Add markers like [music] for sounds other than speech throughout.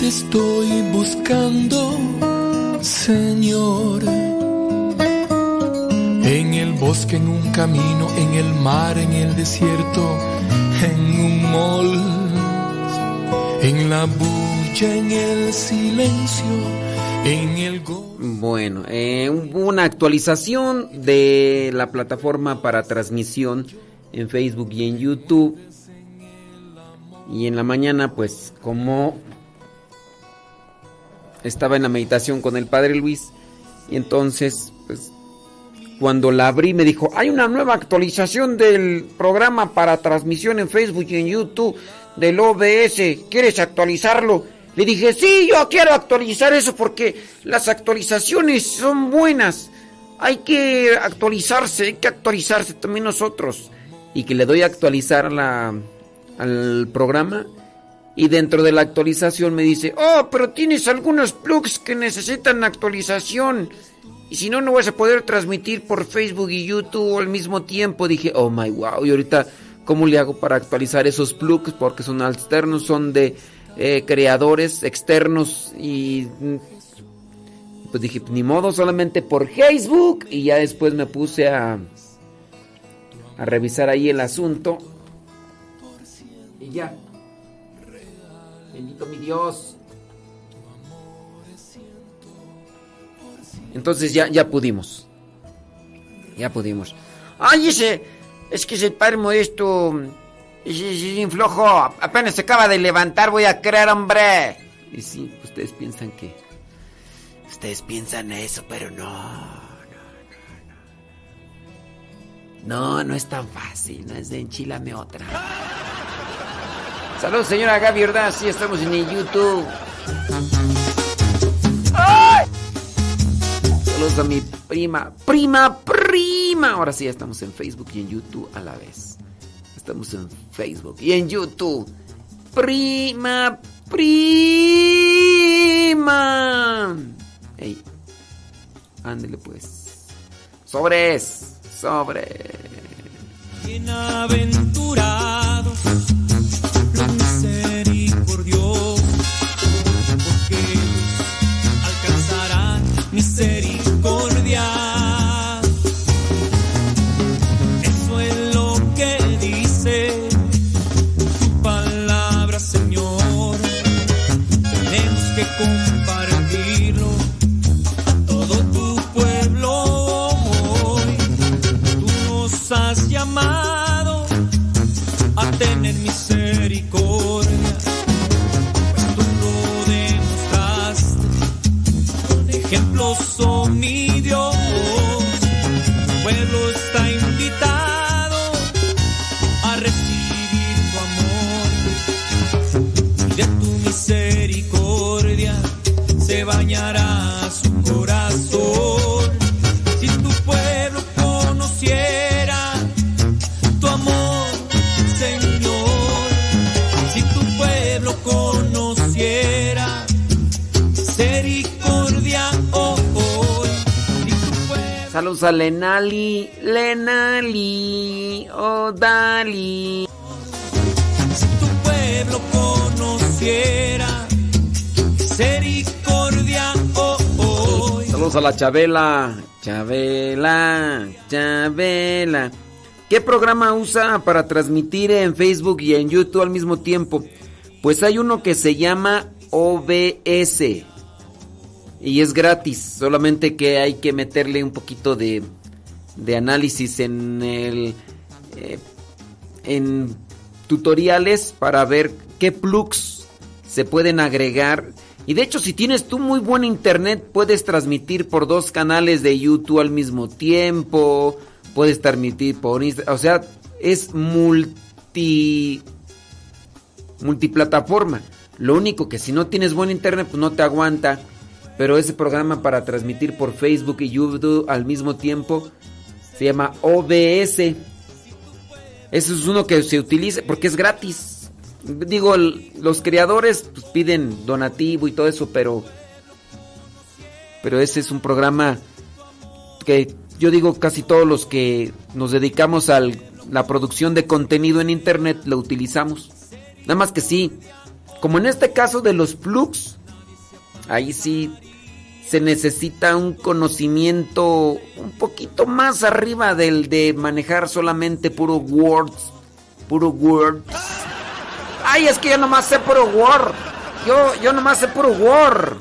te estoy buscando, Señor. En el bosque, en un camino, en el mar, en el desierto, en un mall, en la bulla, en el silencio, en el go- Bueno, eh, una actualización de la plataforma para transmisión en Facebook y en YouTube. Y en la mañana, pues como estaba en la meditación con el Padre Luis, y entonces, pues cuando la abrí me dijo, hay una nueva actualización del programa para transmisión en Facebook y en YouTube. del OBS, ¿quieres actualizarlo? Le dije, sí, yo quiero actualizar eso porque las actualizaciones son buenas. Hay que actualizarse, hay que actualizarse también nosotros. Y que le doy a actualizar al programa. Y dentro de la actualización me dice, oh, pero tienes algunos plugs que necesitan actualización. Y si no, no vas a poder transmitir por Facebook y YouTube al mismo tiempo. Dije, oh my wow. Y ahorita, ¿cómo le hago para actualizar esos plugs? Porque son externos, son de eh, creadores externos. Y pues dije, ni modo, solamente por Facebook. Y ya después me puse a, a revisar ahí el asunto. Y ya. Bendito mi Dios. Entonces ya, ya pudimos. Ya pudimos. Ay, ese. Es que ese padre modesto. Es, flojo. Apenas se acaba de levantar. Voy a creer, hombre. Y sí, ustedes piensan que. Ustedes piensan eso, pero no. No, no, no. es tan fácil. No es de enchilame otra. Saludos, señora Gaby ¿verdad? Sí, estamos en YouTube. Saludos a mi prima, prima, prima. Ahora sí, estamos en Facebook y en YouTube a la vez. Estamos en Facebook y en YouTube. Prima, prima. Ey, ándele pues. Sobres, sobre. Bienaventurados miseria. Ejemplos son mi Dios. Pueblo Saludos a Lenali, Lenali, oh Dali. Si tu pueblo conociera misericordia oh, hoy. Saludos a la Chabela, Chabela, Chabela. ¿Qué programa usa para transmitir en Facebook y en YouTube al mismo tiempo? Pues hay uno que se llama OBS y es gratis, solamente que hay que meterle un poquito de, de análisis en el eh, en tutoriales para ver qué plugs se pueden agregar. Y de hecho, si tienes tú muy buen internet, puedes transmitir por dos canales de YouTube al mismo tiempo. Puedes transmitir por Instagram. O sea, es multi. multiplataforma. Lo único que si no tienes buen internet, pues no te aguanta. Pero ese programa para transmitir por Facebook y YouTube al mismo tiempo se llama OBS. Ese es uno que se utiliza porque es gratis. Digo, los creadores pues, piden donativo y todo eso, pero. Pero ese es un programa que yo digo casi todos los que nos dedicamos a la producción de contenido en internet lo utilizamos. Nada más que sí, como en este caso de los plugs, ahí sí se necesita un conocimiento un poquito más arriba del de manejar solamente puro words, puro words. Ay, es que yo nomás sé puro word. Yo, yo nomás sé puro word.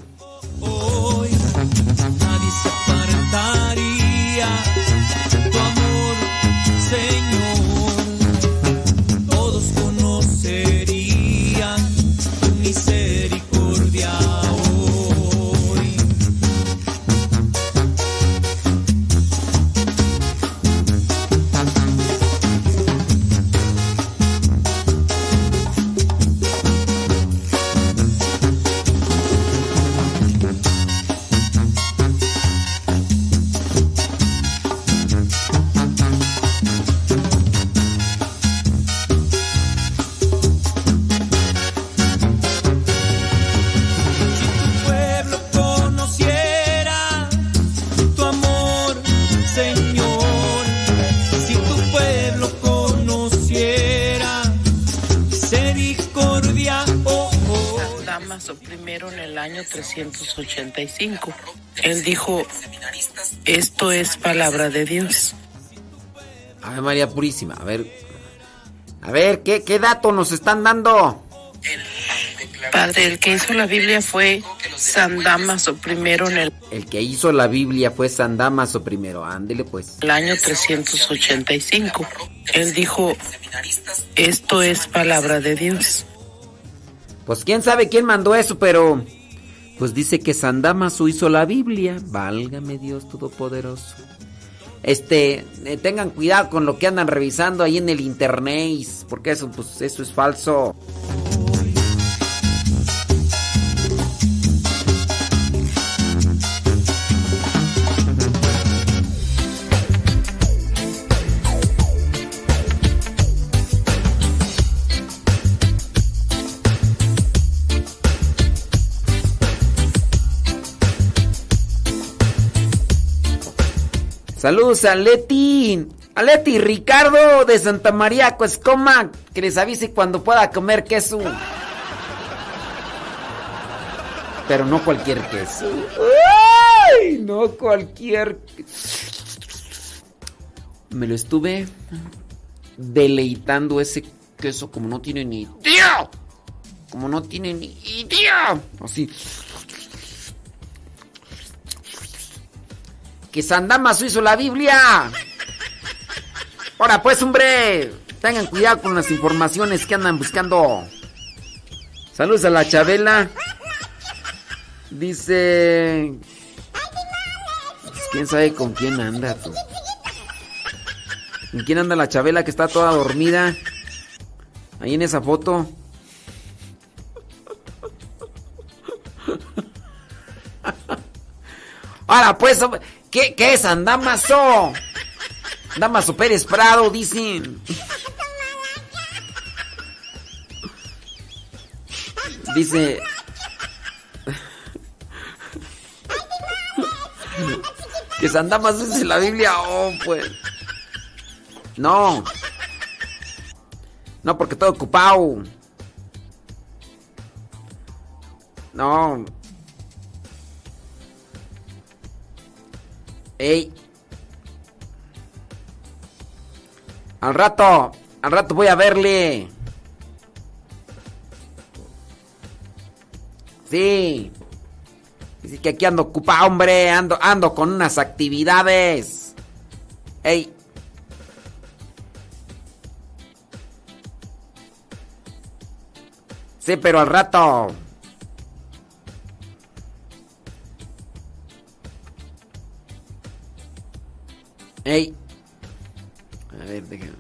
385. Él dijo, esto es palabra de Dios. Ave María Purísima, a ver. A ver, ¿qué, qué dato nos están dando? Padre, el que hizo la Biblia fue San Damaso primero en el, El que hizo la Biblia fue San Damaso primero. Ándele pues. el año 385. Él dijo, esto es palabra de Dios. Pues quién sabe quién mandó eso, pero pues dice que San Damaso hizo la Biblia. Válgame Dios Todopoderoso. Este, eh, tengan cuidado con lo que andan revisando ahí en el internet, porque eso pues eso es falso. Saludos a Leti. Leti Ricardo de Santa María Cuescoma. Que les avise cuando pueda comer queso. Pero no cualquier queso. ¡Ay! No cualquier. Me lo estuve deleitando ese queso como no tiene ni idea. Como no tiene ni idea. Así. Que San Damaso hizo la Biblia. Ahora pues, hombre, tengan cuidado con las informaciones que andan buscando. Saludos a la Chabela. Dice... Pues, ¿Quién sabe con quién anda? tú? ¿Con quién anda la Chabela que está toda dormida? Ahí en esa foto. Ahora pues, ¿qué, qué es Andamaso? Damaso Pérez Prado, dicen. Dice. Que San Damaso en la Biblia. Oh, pues. No. No, porque estoy ocupado. No. Ey. Al rato, al rato voy a verle. Sí. Dice que aquí ando ocupado, hombre. Ando, ando con unas actividades. Ey. Sí, pero al rato. Ey. A ver, déjame.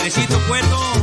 Padrecito Cueto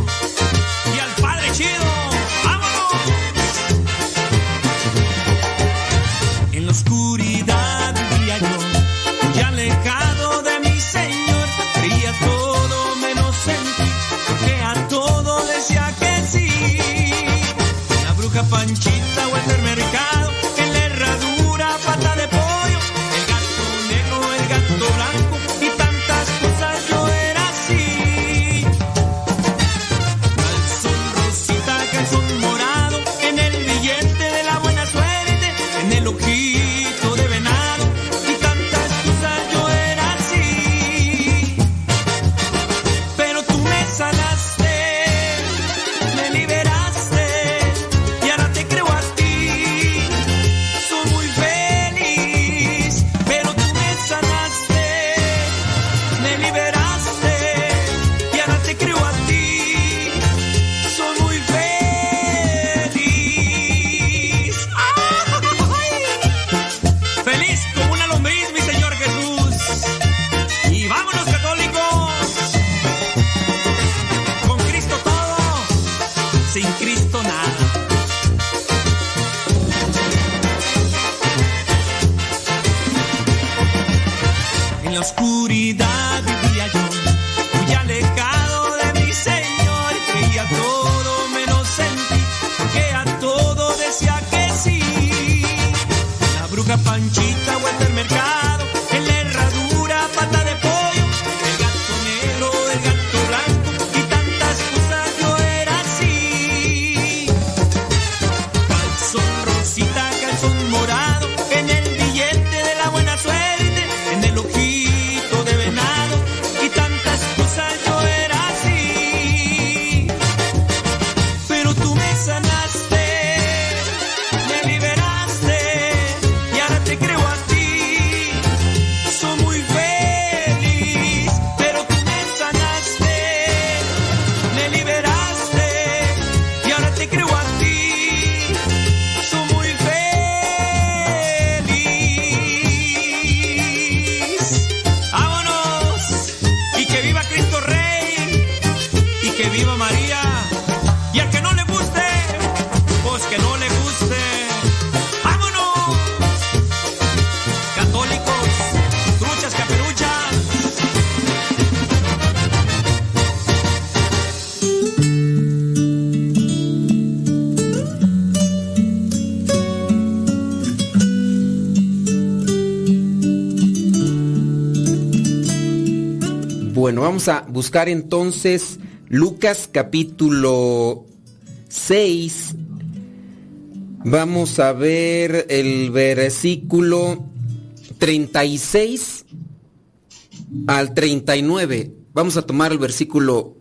Bueno, vamos a buscar entonces Lucas capítulo 6. Vamos a ver el versículo 36 al 39. Vamos a tomar el versículo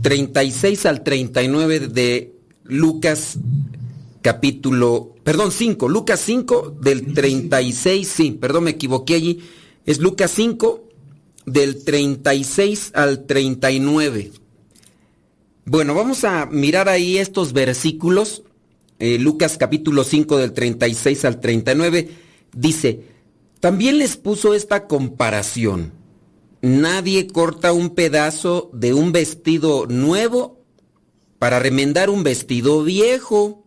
36 al 39 de Lucas capítulo, perdón, 5, Lucas 5 del 36, sí, perdón, me equivoqué allí. Es Lucas 5 del 36 al 39. Bueno, vamos a mirar ahí estos versículos. Eh, Lucas capítulo 5 del 36 al 39 dice, también les puso esta comparación. Nadie corta un pedazo de un vestido nuevo para remendar un vestido viejo.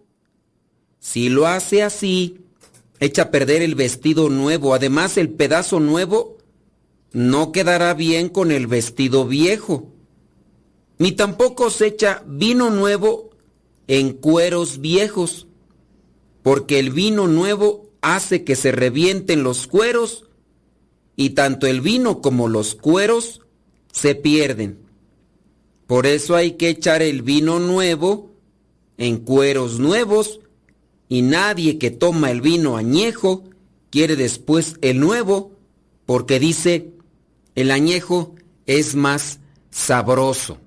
Si lo hace así, echa a perder el vestido nuevo. Además, el pedazo nuevo no quedará bien con el vestido viejo. Ni tampoco se echa vino nuevo en cueros viejos, porque el vino nuevo hace que se revienten los cueros y tanto el vino como los cueros se pierden. Por eso hay que echar el vino nuevo en cueros nuevos y nadie que toma el vino añejo quiere después el nuevo porque dice el añejo es más sabroso.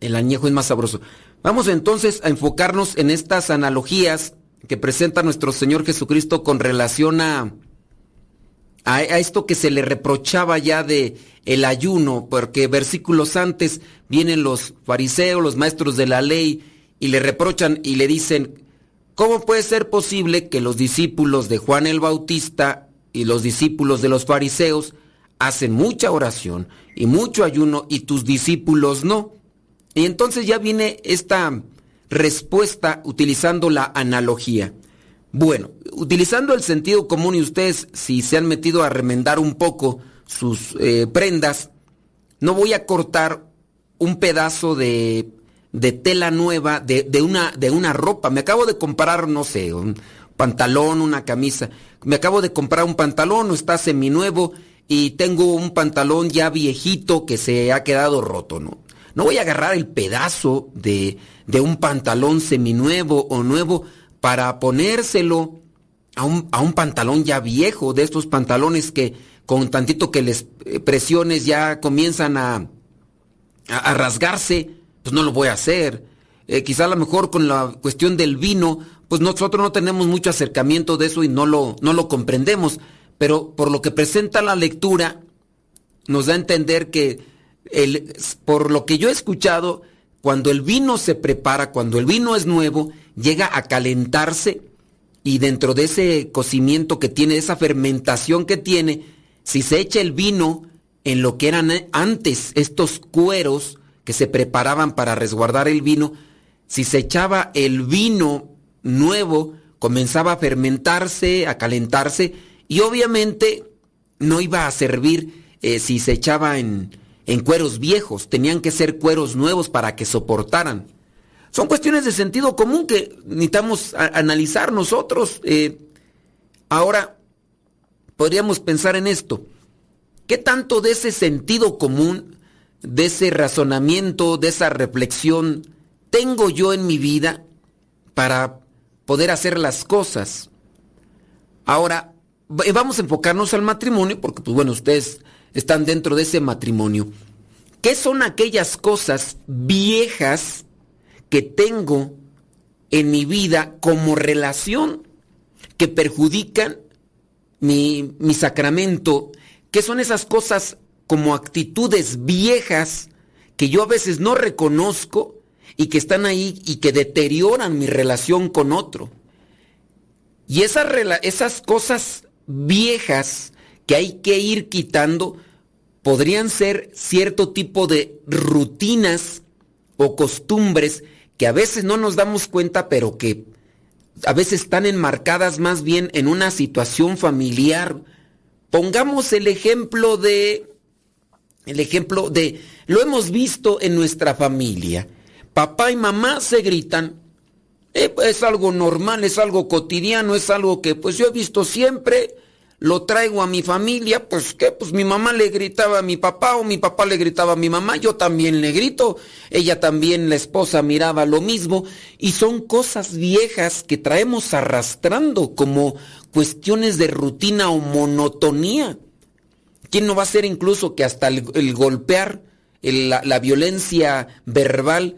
El añejo es más sabroso. Vamos entonces a enfocarnos en estas analogías que presenta nuestro Señor Jesucristo con relación a, a, esto que se le reprochaba ya de el ayuno, porque versículos antes vienen los fariseos, los maestros de la ley, y le reprochan y le dicen, ¿cómo puede ser posible que los discípulos de Juan el Bautista y los discípulos de los fariseos hacen mucha oración y mucho ayuno y tus discípulos no? Y entonces ya viene esta respuesta utilizando la analogía. Bueno, utilizando el sentido común y ustedes si se han metido a remendar un poco sus eh, prendas, no voy a cortar un pedazo de, de tela nueva de, de, una, de una ropa. Me acabo de comprar, no sé, un pantalón, una camisa. Me acabo de comprar un pantalón, está seminuevo y tengo un pantalón ya viejito que se ha quedado roto, ¿no? No voy a agarrar el pedazo de, de un pantalón seminuevo o nuevo para ponérselo a un, a un, pantalón ya viejo, de estos pantalones que con tantito que les presiones ya comienzan a, a, a rasgarse, pues no lo voy a hacer. Eh, quizá a lo mejor con la cuestión del vino, pues nosotros no tenemos mucho acercamiento de eso y no lo, no lo comprendemos, pero por lo que presenta la lectura, nos da a entender que el, por lo que yo he escuchado, cuando el vino se prepara, cuando el vino es nuevo, llega a calentarse y dentro de ese cocimiento que tiene, esa fermentación que tiene, si se echa el vino en lo que eran antes estos cueros que se preparaban para resguardar el vino, si se echaba el vino nuevo, comenzaba a fermentarse, a calentarse y obviamente no iba a servir eh, si se echaba en, en cueros viejos, tenían que ser cueros nuevos para que soportaran. Son cuestiones de sentido común que necesitamos analizar nosotros. Eh, ahora, podríamos pensar en esto. ¿Qué tanto de ese sentido común, de ese razonamiento, de esa reflexión tengo yo en mi vida para poder hacer las cosas? Ahora, vamos a enfocarnos al matrimonio, porque pues bueno, ustedes están dentro de ese matrimonio. ¿Qué son aquellas cosas viejas que tengo en mi vida como relación que perjudican mi, mi sacramento? ¿Qué son esas cosas como actitudes viejas que yo a veces no reconozco y que están ahí y que deterioran mi relación con otro? Y esas, esas cosas viejas que hay que ir quitando podrían ser cierto tipo de rutinas o costumbres que a veces no nos damos cuenta, pero que a veces están enmarcadas más bien en una situación familiar. Pongamos el ejemplo de, el ejemplo de, lo hemos visto en nuestra familia. Papá y mamá se gritan. Eh, es algo normal, es algo cotidiano, es algo que pues yo he visto siempre. Lo traigo a mi familia, pues qué, pues mi mamá le gritaba a mi papá o mi papá le gritaba a mi mamá, yo también le grito, ella también, la esposa miraba lo mismo, y son cosas viejas que traemos arrastrando como cuestiones de rutina o monotonía. ¿Quién no va a ser incluso que hasta el, golpear, la, la violencia verbal,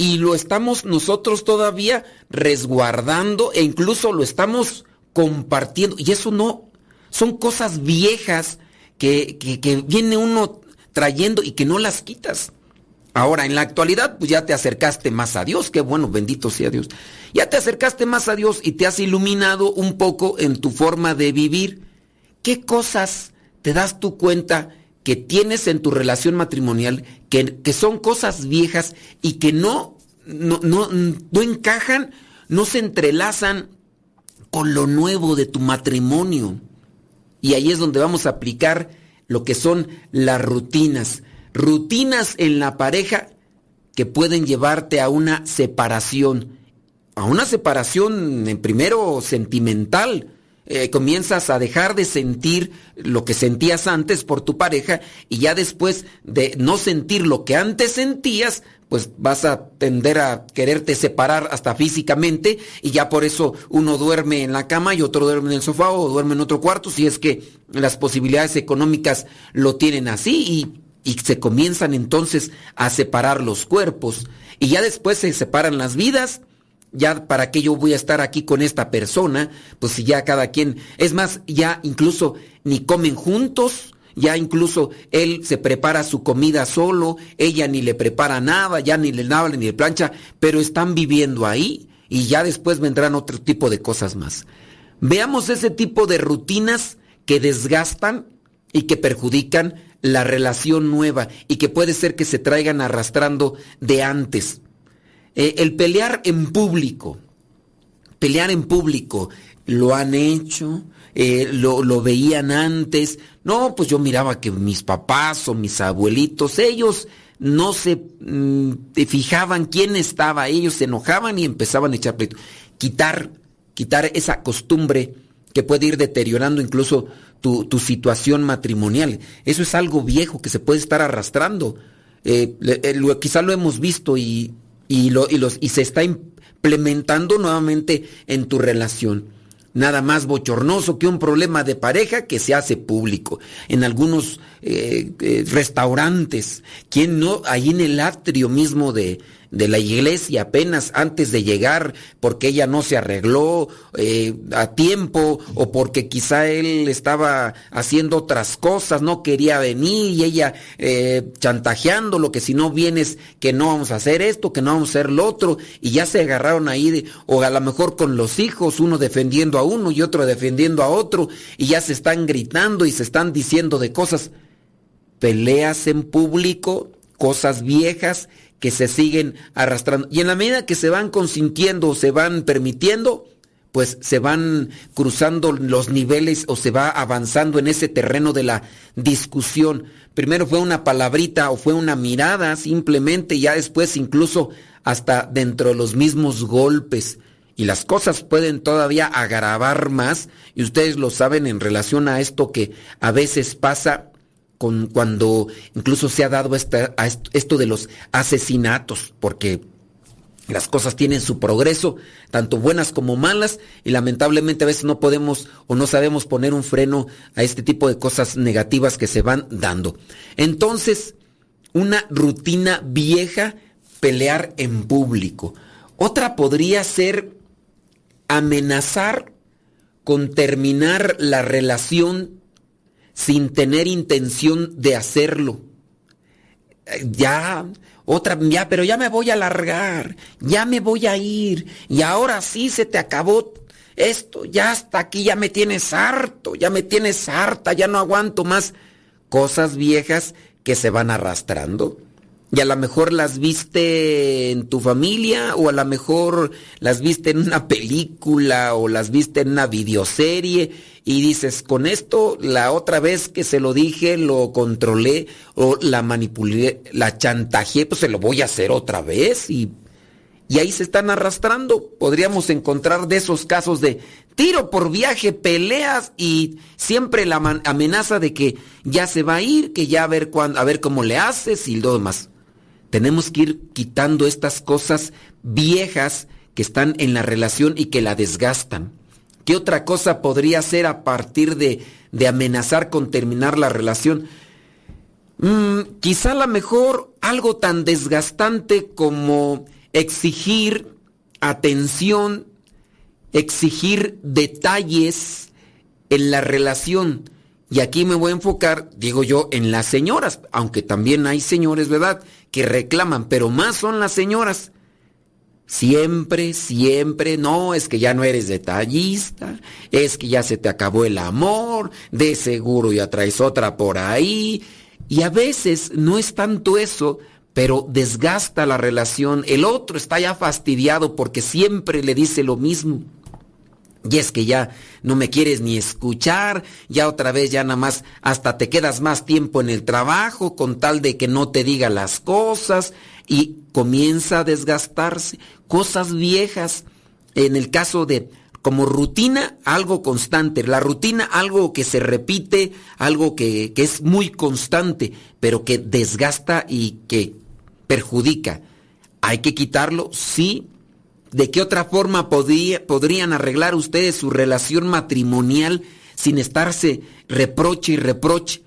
y lo estamos nosotros todavía resguardando e incluso lo estamos compartiendo, y eso no son cosas viejas que, viene uno trayendo y que no las quitas. Ahora, en la actualidad, pues ya te acercaste más a Dios, qué bueno, bendito sea Dios. Ya te acercaste más a Dios y te has iluminado un poco en tu forma de vivir. ¿Qué cosas te das tu cuenta que tienes en tu relación matrimonial que, que son cosas viejas y que no, no, no, no encajan, no se entrelazan con lo nuevo de tu matrimonio? Y ahí es donde vamos a aplicar lo que son las rutinas. Rutinas en la pareja que pueden llevarte a una separación. A una separación, en primero, sentimental. Eh, comienzas a dejar de sentir lo que sentías antes por tu pareja y ya después de no sentir lo que antes sentías, pues vas a tender a quererte separar hasta físicamente y ya por eso uno duerme en la cama y otro duerme en el sofá o duerme en otro cuarto si es que las posibilidades económicas lo tienen así y, y se comienzan entonces a separar los cuerpos y ya después se separan las vidas ya para qué yo voy a estar aquí con esta persona, pues si ya cada quien, es más, ya incluso ni comen juntos, ya incluso él se prepara su comida solo, ella ni le prepara nada, ya ni le navale ni le plancha, pero están viviendo ahí y ya después vendrán otro tipo de cosas más. Veamos ese tipo de rutinas que desgastan y que perjudican la relación nueva y que puede ser que se traigan arrastrando de antes. Eh, el pelear en público, pelear en público, lo han hecho, eh, lo, lo, veían antes. No, pues yo miraba que mis papás o mis abuelitos, ellos no se mm, fijaban quién estaba, ellos se enojaban y empezaban a echar pleito. Quitar, quitar esa costumbre que puede ir deteriorando incluso tu, tu situación matrimonial. Eso es algo viejo que se puede estar arrastrando. Eh, eh quizá lo hemos visto y, y, lo, y, los, y se está implementando nuevamente en tu relación nada más bochornoso que un problema de pareja que se hace público. En algunos eh, eh, restaurantes, ¿quién no? Ahí en el atrio mismo de, de la iglesia apenas antes de llegar porque ella no se arregló eh, a tiempo o porque quizá él estaba haciendo otras cosas, no quería venir y ella eh, chantajeando lo que si no vienes que no vamos a hacer esto, que no vamos a hacer lo otro y ya se agarraron ahí o a lo mejor con los hijos, uno defendiendo a uno y otro defendiendo a otro y ya se están gritando y se están diciendo de cosas. Peleas en público, cosas viejas que se siguen arrastrando. Y en la medida que se van consintiendo o se van permitiendo, pues se van cruzando los niveles o se va avanzando en ese terreno de la discusión. Primero fue una palabrita o fue una mirada simplemente, ya después incluso hasta dentro de los mismos golpes. Y las cosas pueden todavía agravar más, y ustedes lo saben en relación a esto que a veces pasa cuando incluso se ha dado esto de los asesinatos, porque las cosas tienen su progreso, tanto buenas como malas, y lamentablemente a veces no podemos o no sabemos poner un freno a este tipo de cosas negativas que se van dando. Entonces, una rutina vieja, pelear en público. Otra podría ser amenazar con terminar la relación sin tener intención de hacerlo. Ya, otra, ya, pero ya me voy a largar, ya me voy a ir, y ahora sí se te acabó esto, ya hasta aquí, ya me tienes harto, ya me tienes harta, ya no aguanto más. Cosas viejas que se van arrastrando. Y a lo mejor las viste en tu familia o a lo mejor las viste en una película o las viste en una videoserie y dices, con esto la otra vez que se lo dije, lo controlé o la manipulé, la chantajeé, pues se lo voy a hacer otra vez y, y ahí se están arrastrando. Podríamos encontrar de esos casos de tiro por viaje, peleas y siempre la amenaza de que ya se va a ir, que ya a ver cuándo, a ver cómo le haces y lo demás. Tenemos que ir quitando estas cosas viejas que están en la relación y que la desgastan. ¿Qué otra cosa podría ser a partir de, de amenazar con terminar la relación? Mm, quizá a lo mejor algo tan desgastante como exigir atención, exigir detalles en la relación. Y aquí me voy a enfocar, digo yo, en las señoras, aunque también hay señores, ¿verdad?, que reclaman, pero más son las señoras. Siempre, siempre, no, es que ya no eres detallista, es que ya se te acabó el amor, de seguro ya traes otra por ahí. Y a veces no es tanto eso, pero desgasta la relación. El otro está ya fastidiado porque siempre le dice lo mismo. Y es que ya no me quieres ni escuchar, ya otra vez ya nada más hasta te quedas más tiempo en el trabajo con tal de que no te diga las cosas y comienza a desgastarse. Cosas viejas, en el caso de como rutina, algo constante. La rutina, algo que se repite, algo que, que es muy constante, pero que desgasta y que perjudica. ¿Hay que quitarlo? Sí, ¿De qué otra forma podrían arreglar ustedes su relación matrimonial sin estarse reproche y reproche?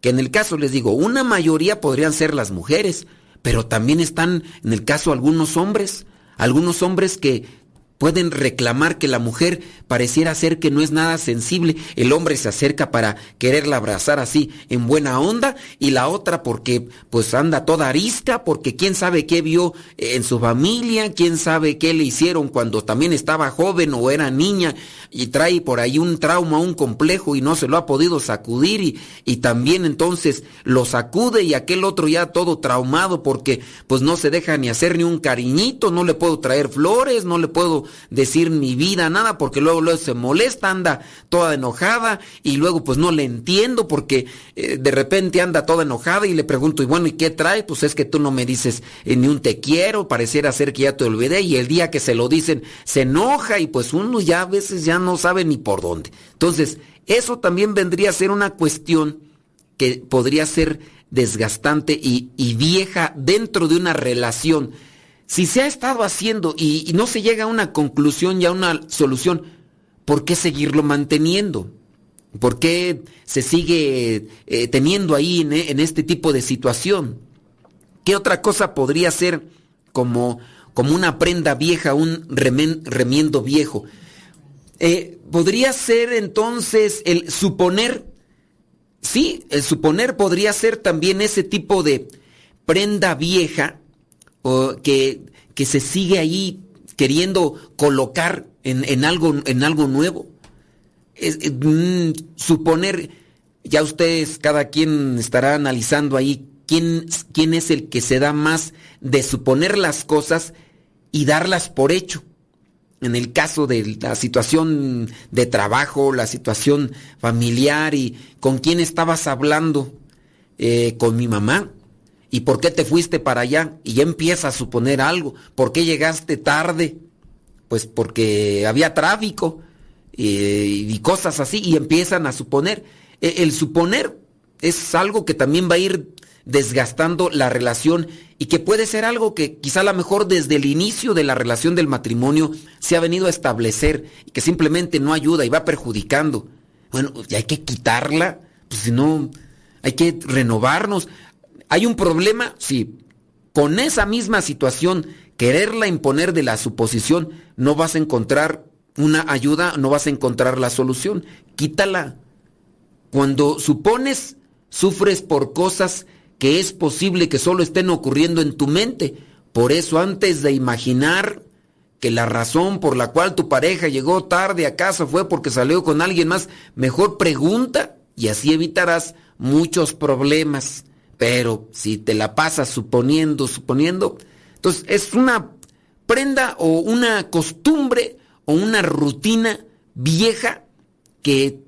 Que en el caso, les digo, una mayoría podrían ser las mujeres, pero también están en el caso algunos hombres, algunos hombres que Pueden reclamar que la mujer pareciera ser que no es nada sensible. El hombre se acerca para quererla abrazar así en buena onda y la otra porque pues anda toda arisca porque quién sabe qué vio en su familia, quién sabe qué le hicieron cuando también estaba joven o era niña y trae por ahí un trauma, un complejo y no se lo ha podido sacudir y, y también entonces lo sacude y aquel otro ya todo traumado porque pues no se deja ni hacer ni un cariñito, no le puedo traer flores, no le puedo decir mi vida, nada, porque luego, luego se molesta, anda toda enojada y luego pues no le entiendo porque eh, de repente anda toda enojada y le pregunto, y bueno, ¿y qué trae? Pues es que tú no me dices eh, ni un te quiero, pareciera ser que ya te olvidé y el día que se lo dicen se enoja y pues uno ya a veces ya no sabe ni por dónde. Entonces, eso también vendría a ser una cuestión que podría ser desgastante y, y vieja dentro de una relación si se ha estado haciendo y, no se llega a una conclusión y a una solución, ¿por qué seguirlo manteniendo? ¿Por qué se sigue eh, teniendo ahí en, este tipo de situación? ¿Qué otra cosa podría ser como, como una prenda vieja, un remiendo viejo? Eh, podría ser entonces el suponer, sí, el suponer podría ser también ese tipo de prenda vieja o que, que se sigue ahí queriendo colocar en, algo, en algo nuevo. Mm, suponer, ya ustedes, cada quien estará analizando ahí quién, quién es el que se da más de suponer las cosas y darlas por hecho. en el caso de la situación de trabajo, la situación familiar y con quién estabas hablando, eh, con mi mamá. ¿Y por qué te fuiste para allá? Y ya empieza a suponer algo. ¿Por qué llegaste tarde? Pues porque había tráfico eh, y cosas así y empiezan a suponer. E, el suponer es algo que también va a ir desgastando la relación y que puede ser algo que quizá a lo mejor desde el inicio de la relación del matrimonio se ha venido a establecer y que simplemente no ayuda y va perjudicando. Bueno, ya hay que quitarla, pues si no, hay que renovarnos. ¿Hay un problema? Sí. Con esa misma situación, quererla imponer de la suposición, no vas a encontrar una ayuda, no vas a encontrar la solución. Quítala. Cuando supones, sufres por cosas que es posible que solo estén ocurriendo en tu mente. Por eso antes de imaginar que la razón por la cual tu pareja llegó tarde a casa fue porque salió con alguien más, mejor pregunta y así evitarás muchos problemas. Pero si te la pasas suponiendo, suponiendo, entonces es una prenda o una costumbre o una rutina vieja que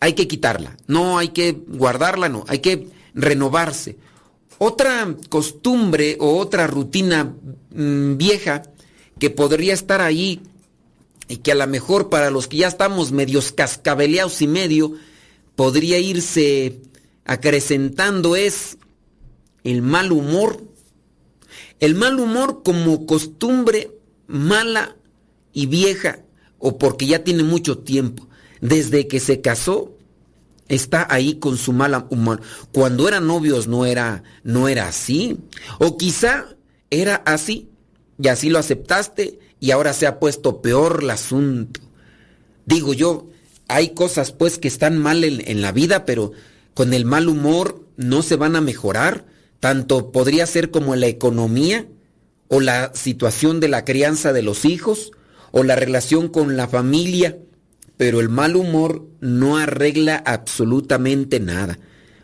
hay que quitarla. No hay que guardarla, no, hay que renovarse. Otra costumbre o otra rutina mm, vieja que podría estar ahí y que a lo mejor para los que ya estamos medios cascabeleados y medio podría irse acrecentando es el mal humor. El mal humor como costumbre mala y vieja o porque ya tiene mucho tiempo. Desde que se casó está ahí con su mala humor. Cuando eran novios no era, no era así. O quizá era así y así lo aceptaste y ahora se ha puesto peor el asunto. Digo yo, hay cosas pues que están mal en la vida, pero con el mal humor no se van a mejorar. Tanto podría ser como la economía o la situación de la crianza de los hijos o la relación con la familia pero el mal humor no arregla absolutamente nada.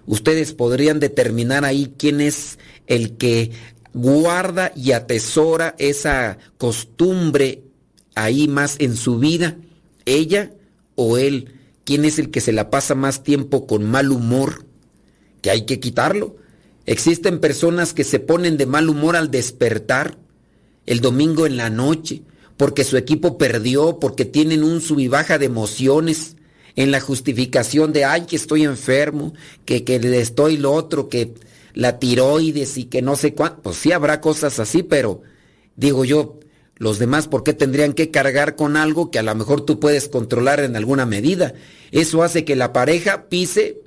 Ustedes podrían determinar ahí quién es el que guarda y atesora esa costumbre ahí más en su vida, ella o él. ¿Quién es el que se la pasa más tiempo con mal humor? Que hay que quitarlo. Existen personas que se ponen de mal humor al despertar el domingo en la noche porque su equipo perdió, porque tienen un sub y baja de emociones en la justificación de, ay, que estoy enfermo, que, que estoy lo otro, que la tiroides y que no sé cuánto. Pues sí habrá cosas así, pero digo yo, los demás, ¿por qué tendrían que cargar con algo que a lo mejor tú puedes controlar en alguna medida? Eso hace que la pareja pise,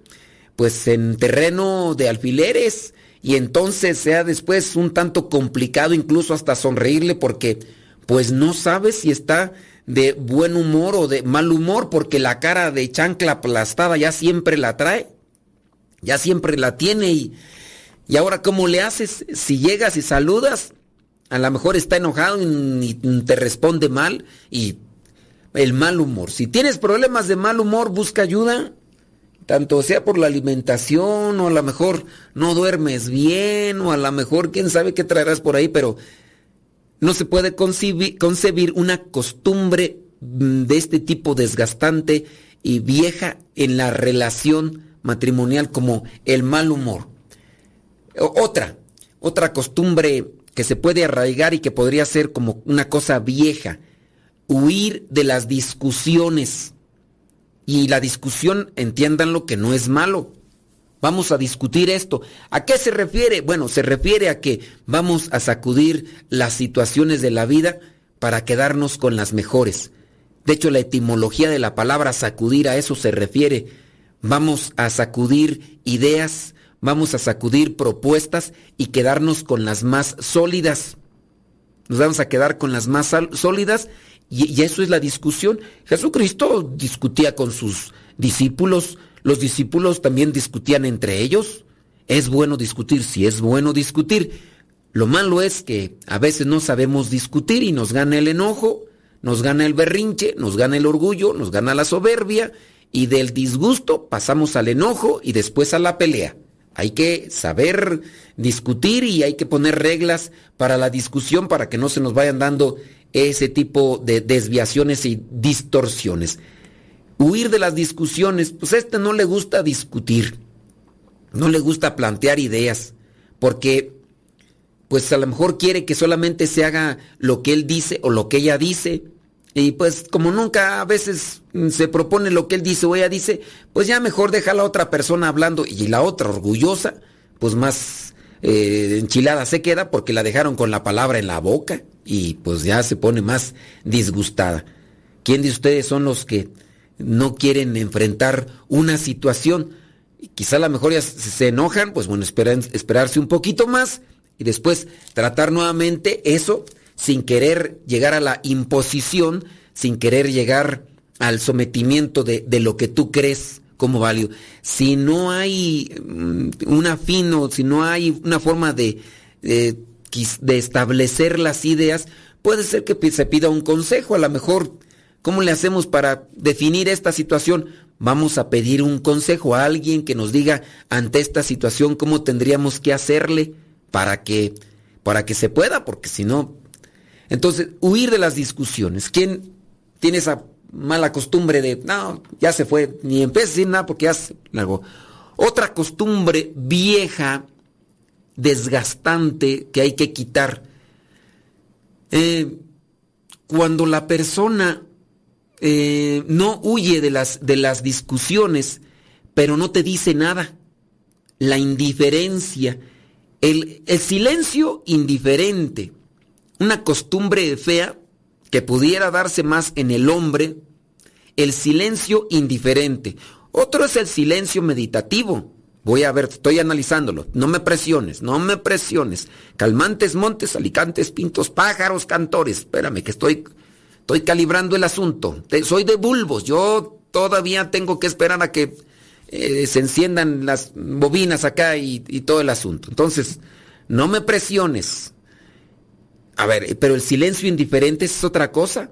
pues, en terreno de alfileres y entonces sea después un tanto complicado incluso hasta sonreírle porque pues no sabes si está de buen humor o de mal humor, porque la cara de chancla aplastada ya siempre la trae, ya siempre la tiene y, y ahora ¿cómo le haces? Si llegas y saludas, a lo mejor está enojado y te responde mal y el mal humor. Si tienes problemas de mal humor, busca ayuda, tanto sea por la alimentación o a lo mejor no duermes bien o a lo mejor quién sabe qué traerás por ahí, pero no se puede concebir, una costumbre mm, de este tipo desgastante y vieja en la relación matrimonial como el mal humor. Otra, otra costumbre que se puede arraigar y que podría ser como una cosa vieja, huir de las discusiones. Y la discusión, entiéndanlo que no es malo. Vamos a discutir esto. ¿A qué se refiere? Bueno, se refiere a que vamos a sacudir las situaciones de la vida para quedarnos con las mejores. De hecho, la etimología de la palabra sacudir a eso se refiere. Vamos a sacudir ideas, vamos a sacudir propuestas y quedarnos con las más sólidas. Nos vamos a quedar con las más sólidas y, eso es la discusión. Jesucristo discutía con sus discípulos, los discípulos también discutían entre ellos. Es bueno discutir, si es bueno discutir. Lo malo es que a veces no sabemos discutir y nos gana el enojo, nos gana el berrinche, nos gana el orgullo, nos gana la soberbia y del disgusto pasamos al enojo y después a la pelea. Hay que saber discutir y hay que poner reglas para la discusión para que no se nos vayan dando ese tipo de desviaciones y distorsiones. Huir de las discusiones, pues a este no le gusta discutir, no le gusta plantear ideas, porque pues a lo mejor quiere que solamente se haga lo que él dice o lo que ella dice. Y pues como nunca a veces se propone lo que él dice o ella dice, pues ya mejor deja a la otra persona hablando y la otra orgullosa, pues más eh, enchilada se queda porque la dejaron con la palabra en la boca y pues ya se pone más disgustada. ¿Quién de ustedes son los que no quieren enfrentar una situación? Quizá a lo mejor ya se enojan, pues bueno, esperarse un poquito más y después tratar nuevamente eso sin querer llegar a la imposición, sin querer llegar al sometimiento de, de lo que tú crees como válido. Si no hay mm, un afino, si no hay una forma de de establecer las ideas, puede ser que se pida un consejo. A lo mejor, ¿cómo le hacemos para definir esta situación? Vamos a pedir un consejo a alguien que nos diga ante esta situación cómo tendríamos que hacerle para que, para que se pueda, porque si no... Entonces, huir de las discusiones. ¿Quién tiene esa mala costumbre de, no, ya se fue, ni decir nada porque ya se Otra costumbre vieja desgastante que hay que quitar. Eh, cuando la persona eh, no huye de las, de las discusiones, pero no te dice nada, la indiferencia, el, el silencio indiferente, una costumbre fea que pudiera darse más en el hombre, el silencio indiferente. Otro es el silencio meditativo. Voy a ver, estoy analizándolo. No me presiones, no me presiones. Calmantes, montes, alicantes, pintos, pájaros, cantores. Espérame, que estoy, estoy calibrando el asunto. soy de bulbos. Yo todavía tengo que esperar a que eh, se enciendan las bobinas acá y, todo el asunto. Entonces, no me presiones. A ver, pero el silencio indiferente es otra cosa.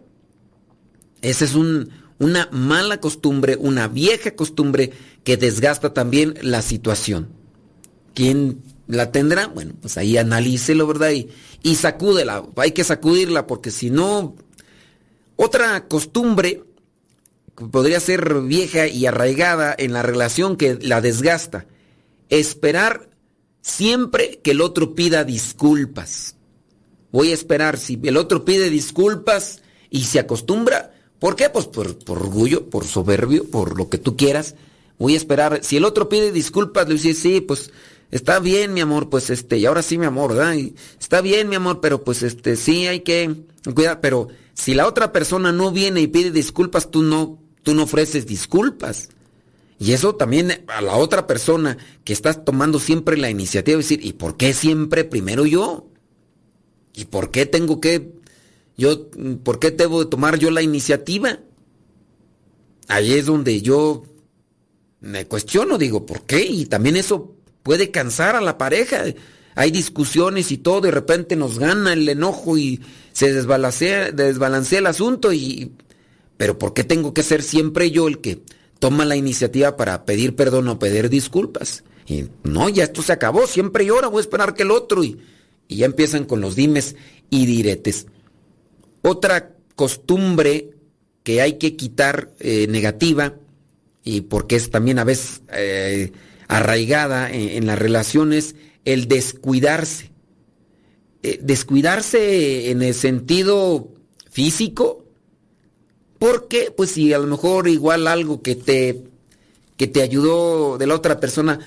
Ese es un, una mala costumbre, una vieja costumbre que desgasta también la situación. ¿Quién la tendrá? Bueno, pues ahí analícelo, ¿verdad? Y, y sacúdela, hay que sacudirla porque si no... Otra costumbre podría ser vieja y arraigada en la relación que la desgasta. Esperar siempre que el otro pida disculpas. Voy a esperar si el otro pide disculpas y se acostumbra, ¿Por qué? Pues por, orgullo, por soberbio, por lo que tú quieras. Voy a esperar. Si el otro pide disculpas, le dice, sí, pues está bien, mi amor, pues este, y ahora sí, mi amor, ¿verdad? está bien, mi amor, pero pues este, sí hay que cuidar. Pero si la otra persona no viene y pide disculpas, tú no, tú no ofreces disculpas. Y eso también a la otra persona que está tomando siempre la iniciativa de decir, ¿y por qué siempre primero yo? ¿Y por qué tengo que yo, ¿por qué debo de tomar yo la iniciativa? Ahí es donde yo me cuestiono, digo, ¿por qué? Y también eso puede cansar a la pareja. Hay discusiones y todo, de repente nos gana el enojo y se desbalancea, desbalancea el asunto y... Pero ¿por qué tengo que ser siempre yo el que toma la iniciativa para pedir perdón o pedir disculpas? Y no, ya esto se acabó, siempre yo ahora voy a esperar que el otro y, y ya empiezan con los dimes y diretes. Otra costumbre que hay que quitar eh, negativa, y porque es también a veces eh, arraigada en, las relaciones, el descuidarse. Eh, descuidarse en el sentido físico, porque pues si a lo mejor igual algo que te, que te ayudó de la otra persona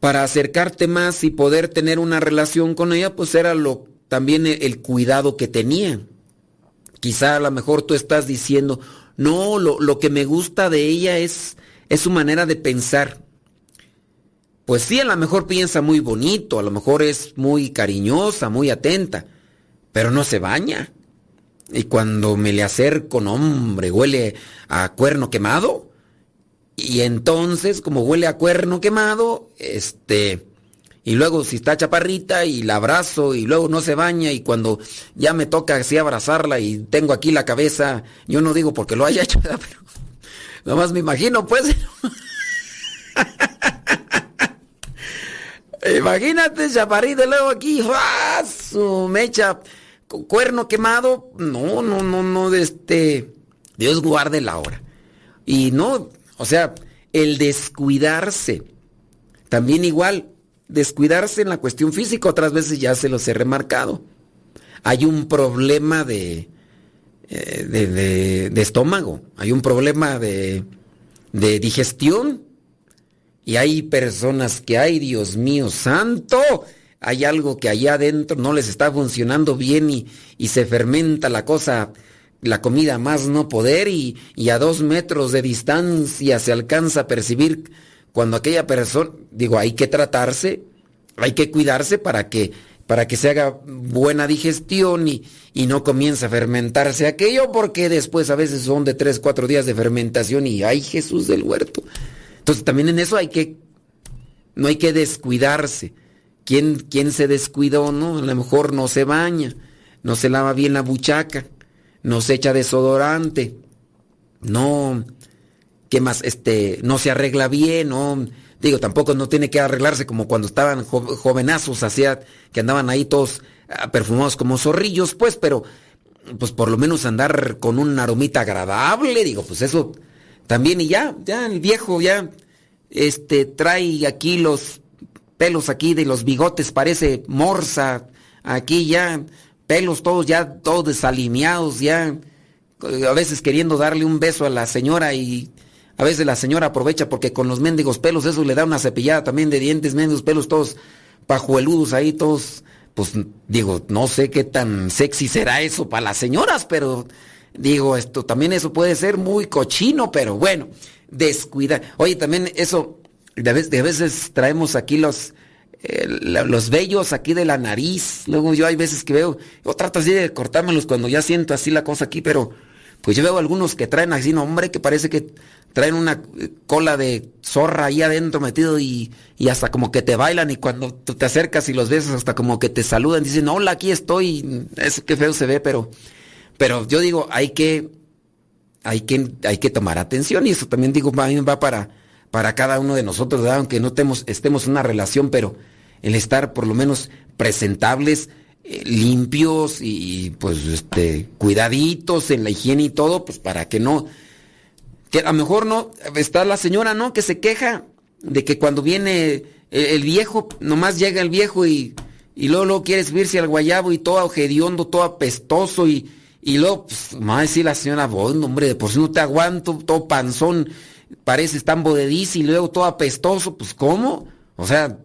para acercarte más y poder tener una relación con ella, pues era lo, también el cuidado que tenían. Quizá a lo mejor tú estás diciendo, no, lo, que me gusta de ella es, es su manera de pensar. Pues sí, a lo mejor piensa muy bonito, a lo mejor es muy cariñosa, muy atenta, pero no se baña. Y cuando me le acerco, no, hombre, huele a cuerno quemado. Y entonces, como huele a cuerno quemado, este, y luego si está chaparrita y la abrazo y luego no se baña y cuando ya me toca así abrazarla y tengo aquí la cabeza, yo no digo porque lo haya [laughs] hecho, pero nomás me imagino pues. [laughs] Imagínate, chaparrito, luego aquí, ¡ah! su mecha, cuerno quemado. No, no, no, no, este. Dios guarde la hora. Y no, o sea, el descuidarse. También igual, descuidarse en la cuestión física, otras veces ya se los he remarcado. Hay un problema de, eh, de, de, estómago, hay un problema de, de digestión. Y hay personas que, ay Dios mío santo, hay algo que allá adentro no les está funcionando bien y, y se fermenta la cosa, la comida más no poder y, y, a dos metros de distancia se alcanza a percibir cuando aquella persona, digo, hay que tratarse, hay que cuidarse para que, para que se haga buena digestión y, y no comience a fermentarse aquello, porque después a veces son de tres, cuatro días de fermentación y ay Jesús del huerto. Entonces también en eso hay que, no hay que descuidarse. ¿Quién, quién se descuidó? No, a lo mejor no se baña, no se lava bien la buchaca, no se echa desodorante, no, ¿qué más? Este, no se arregla bien, no, digo, tampoco no tiene que arreglarse como cuando estaban jovenazos, hacía que andaban ahí todos ah, perfumados como zorrillos, pues, pero pues por lo menos andar con un aromita agradable, digo, pues eso también y ya, ya el viejo ya este trae aquí los pelos aquí de los bigotes, parece morsa, aquí ya pelos todos ya todos desalineados, ya a veces queriendo darle un beso a la señora y a veces la señora aprovecha porque con los mendigos pelos eso le da una cepillada también de dientes, mendigos pelos todos pajueludos ahí, todos, pues digo, no sé qué tan sexy será eso para las señoras, pero Digo, esto también eso puede ser muy cochino, pero bueno, descuida. Oye, también eso, de veces, de veces traemos aquí los, eh, los vellos aquí de la nariz. Luego yo hay veces que veo, yo trato así de cortármelos cuando ya siento así la cosa aquí, pero pues yo veo algunos que traen así, no, hombre, que parece que traen una cola de zorra ahí adentro metido y, y hasta como que te bailan y cuando tú te acercas y los ves hasta como que te saludan, dicen, hola, aquí estoy, es que feo se ve, pero pero yo digo, hay que, hay que, hay que tomar atención y eso también digo, va para, para cada uno de nosotros, aunque no estemos en una relación, pero el estar por lo menos presentables, eh, limpios y pues este, cuidaditos en la higiene y todo, pues para que no, que a lo mejor no, está la señora, ¿no? Que se queja de que cuando viene el, viejo, nomás llega el viejo y, y luego, luego quiere subirse al guayabo y todo hediondo, todo apestoso y, y luego, pues, va a decir la señora, bueno, hombre, de por si no te aguanto, todo panzón, pareces tan bodediz y luego todo apestoso, pues ¿cómo? O sea,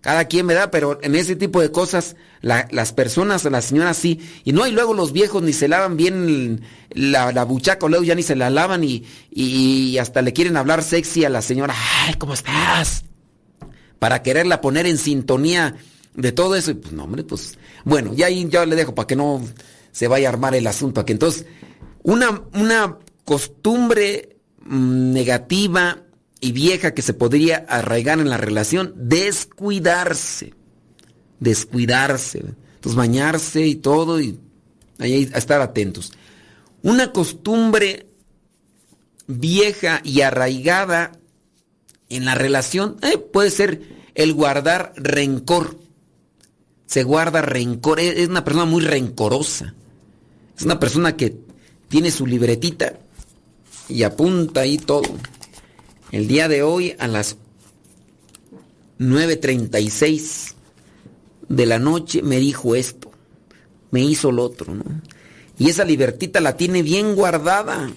cada quien me da, pero en ese tipo de cosas, las personas, las señoras sí, y no, y luego los viejos ni se lavan bien la, la buchaca, o luego ya ni se la lavan y, y, hasta le quieren hablar sexy a la señora, ay, ¿cómo estás? Para quererla poner en sintonía de todo eso, y pues no, hombre, pues, bueno, ya ahí ya le dejo para que no se vaya a armar el asunto aquí. Entonces, una, una costumbre mm, negativa y vieja que se podría arraigar en la relación, descuidarse. Descuidarse. Entonces, bañarse y todo y ahí estar atentos. Una costumbre vieja y arraigada en la relación eh, puede ser el guardar rencor. Se guarda rencor, es una persona muy rencorosa. Es una persona que tiene su libretita y apunta ahí todo. El día de hoy a las 9.36 de la noche me dijo esto, me hizo lo otro, ¿no? Y esa libertita la tiene bien guardada.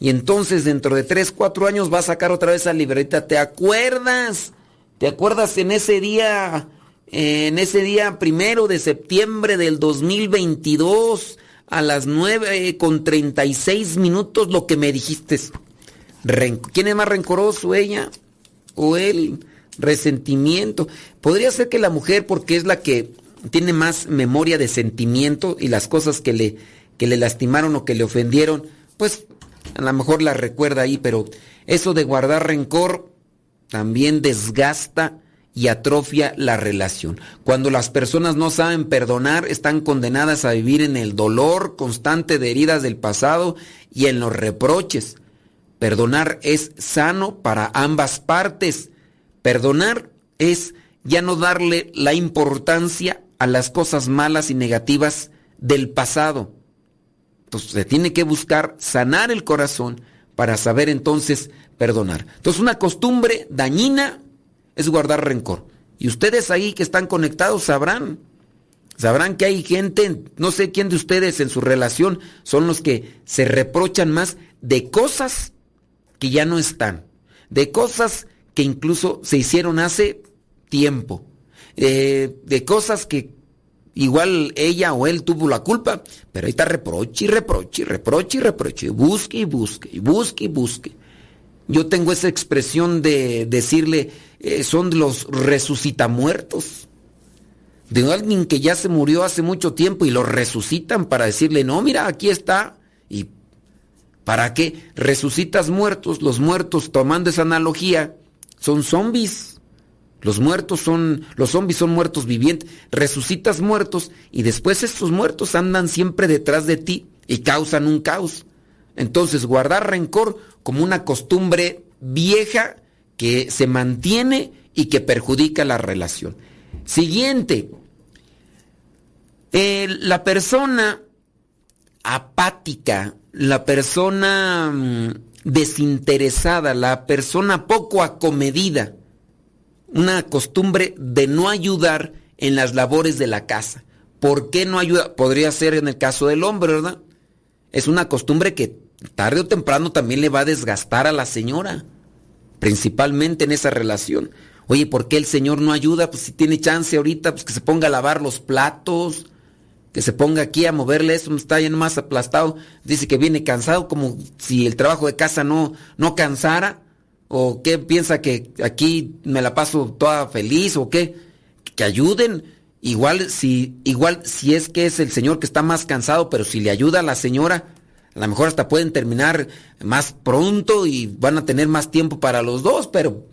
Y entonces dentro de 3, 4 años va a sacar otra vez esa libretita. ¿Te acuerdas? ¿Te acuerdas en ese día, en ese día primero de septiembre del 2022? a las 9 con 36 minutos lo que me dijiste. ¿Quién es más rencoroso, ella o él? Resentimiento. Podría ser que la mujer, porque es la que tiene más memoria de sentimiento y las cosas que le, que le lastimaron o que le ofendieron, pues a lo mejor la recuerda ahí, pero eso de guardar rencor también desgasta y atrofia la relación. Cuando las personas no saben perdonar, están condenadas a vivir en el dolor constante de heridas del pasado y en los reproches. Perdonar es sano para ambas partes. Perdonar es ya no darle la importancia a las cosas malas y negativas del pasado. Entonces se tiene que buscar sanar el corazón para saber entonces perdonar. Entonces una costumbre dañina es guardar rencor. Y ustedes ahí que están conectados sabrán, sabrán que hay gente, no sé quién de ustedes en su relación son los que se reprochan más de cosas que ya no están, de cosas que incluso se hicieron hace tiempo, de cosas que igual ella o él tuvo la culpa, pero ahí está reproche y reproche y reproche y reproche, busque y busque y busque y busque. Yo tengo esa expresión de decirle, eh, son los resucitamuertos. De alguien que ya se murió hace mucho tiempo y lo resucitan para decirle, no, mira, aquí está. ¿Y para qué? Resucitas muertos. Los muertos, tomando esa analogía, son zombies. Los muertos son, los zombies son muertos vivientes. Resucitas muertos y después estos muertos andan siempre detrás de ti y causan un caos. Entonces, guardar rencor como una costumbre vieja que se mantiene y que perjudica la relación. Siguiente, eh, la persona apática, la persona mm, desinteresada, la persona poco acomedida, una costumbre de no ayudar en las labores de la casa. ¿Por qué no ayuda? Podría ser en el caso del hombre, ¿verdad? Es una costumbre que tarde o temprano también le va a desgastar a la señora, principalmente en esa relación. Oye, ¿por qué el señor no ayuda? Pues si tiene chance ahorita, pues que se ponga a lavar los platos, que se ponga aquí a moverle eso, está ya más aplastado. Dice que viene cansado, como si el trabajo de casa no, no cansara. ¿O qué piensa que aquí me la paso toda feliz o qué? Que ayuden. Igual si, igual si es que es el señor que está más cansado, pero si le ayuda a la señora, a lo mejor hasta pueden terminar más pronto y van a tener más tiempo para los dos, pero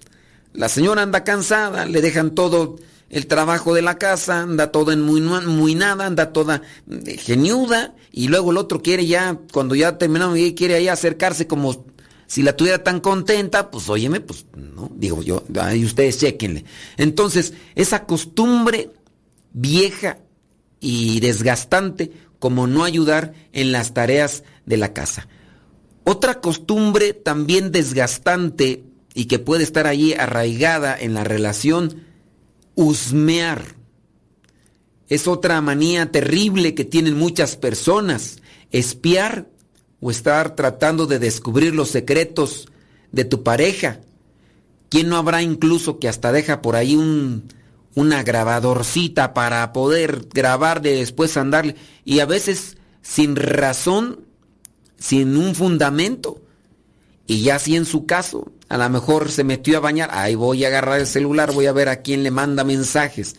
la señora anda cansada, le dejan todo el trabajo de la casa, anda toda en muy, muy nada, anda toda eh, geniuda, y luego el otro quiere ya, cuando ya terminamos, quiere ahí acercarse como si la tuviera tan contenta, pues óyeme, pues no, digo yo, ahí ustedes chequenle. Entonces, esa costumbre vieja y desgastante como no ayudar en las tareas de la casa. Otra costumbre también desgastante y que puede estar allí arraigada en la relación, husmear. Es otra manía terrible que tienen muchas personas, espiar o estar tratando de descubrir los secretos de tu pareja. ¿Quién no habrá incluso que hasta deja por ahí un, una grabadorcita para poder grabar de después andarle? Y a veces sin razón sin un fundamento. Y ya si en su caso, a lo mejor se metió a bañar, ahí voy a agarrar el celular, voy a ver a quién le manda mensajes.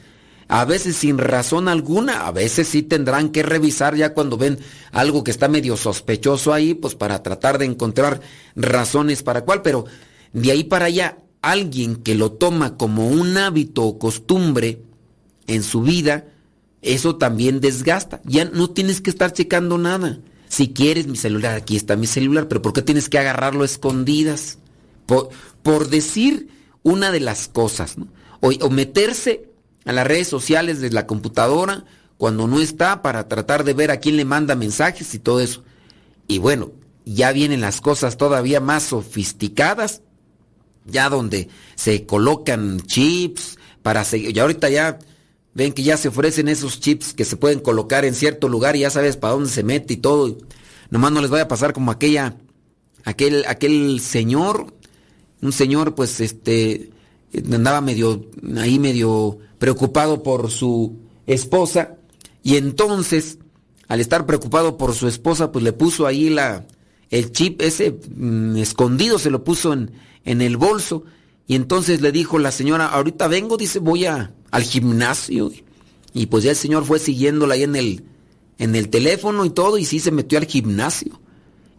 A veces sin razón alguna, a veces sí tendrán que revisar ya cuando ven algo que está medio sospechoso ahí, pues para tratar de encontrar razones para cuál, pero de ahí para allá, alguien que lo toma como un hábito o costumbre en su vida, eso también desgasta. Ya no tienes que estar checando nada. Si quieres mi celular, aquí está mi celular, pero ¿por qué tienes que agarrarlo a escondidas? Por, decir una de las cosas, ¿no? o, meterse a las redes sociales de la computadora cuando no está para tratar de ver a quién le manda mensajes y todo eso. Y bueno, ya vienen las cosas todavía más sofisticadas, ya donde se colocan chips para seguir. Y ahorita ya Ven que ya se ofrecen esos chips que se pueden colocar en cierto lugar y ya sabes para dónde se mete y todo. Nomás no les vaya a pasar como aquella, aquel, aquel señor, un señor pues este, andaba medio, ahí medio preocupado por su esposa y entonces al estar preocupado por su esposa pues le puso ahí la, el chip ese mm, escondido, se lo puso en, en el bolso y entonces le dijo la señora, ahorita vengo, dice, voy a, al gimnasio. Y pues ya el señor fue siguiéndola ahí en el, en el teléfono y todo, y sí se metió al gimnasio.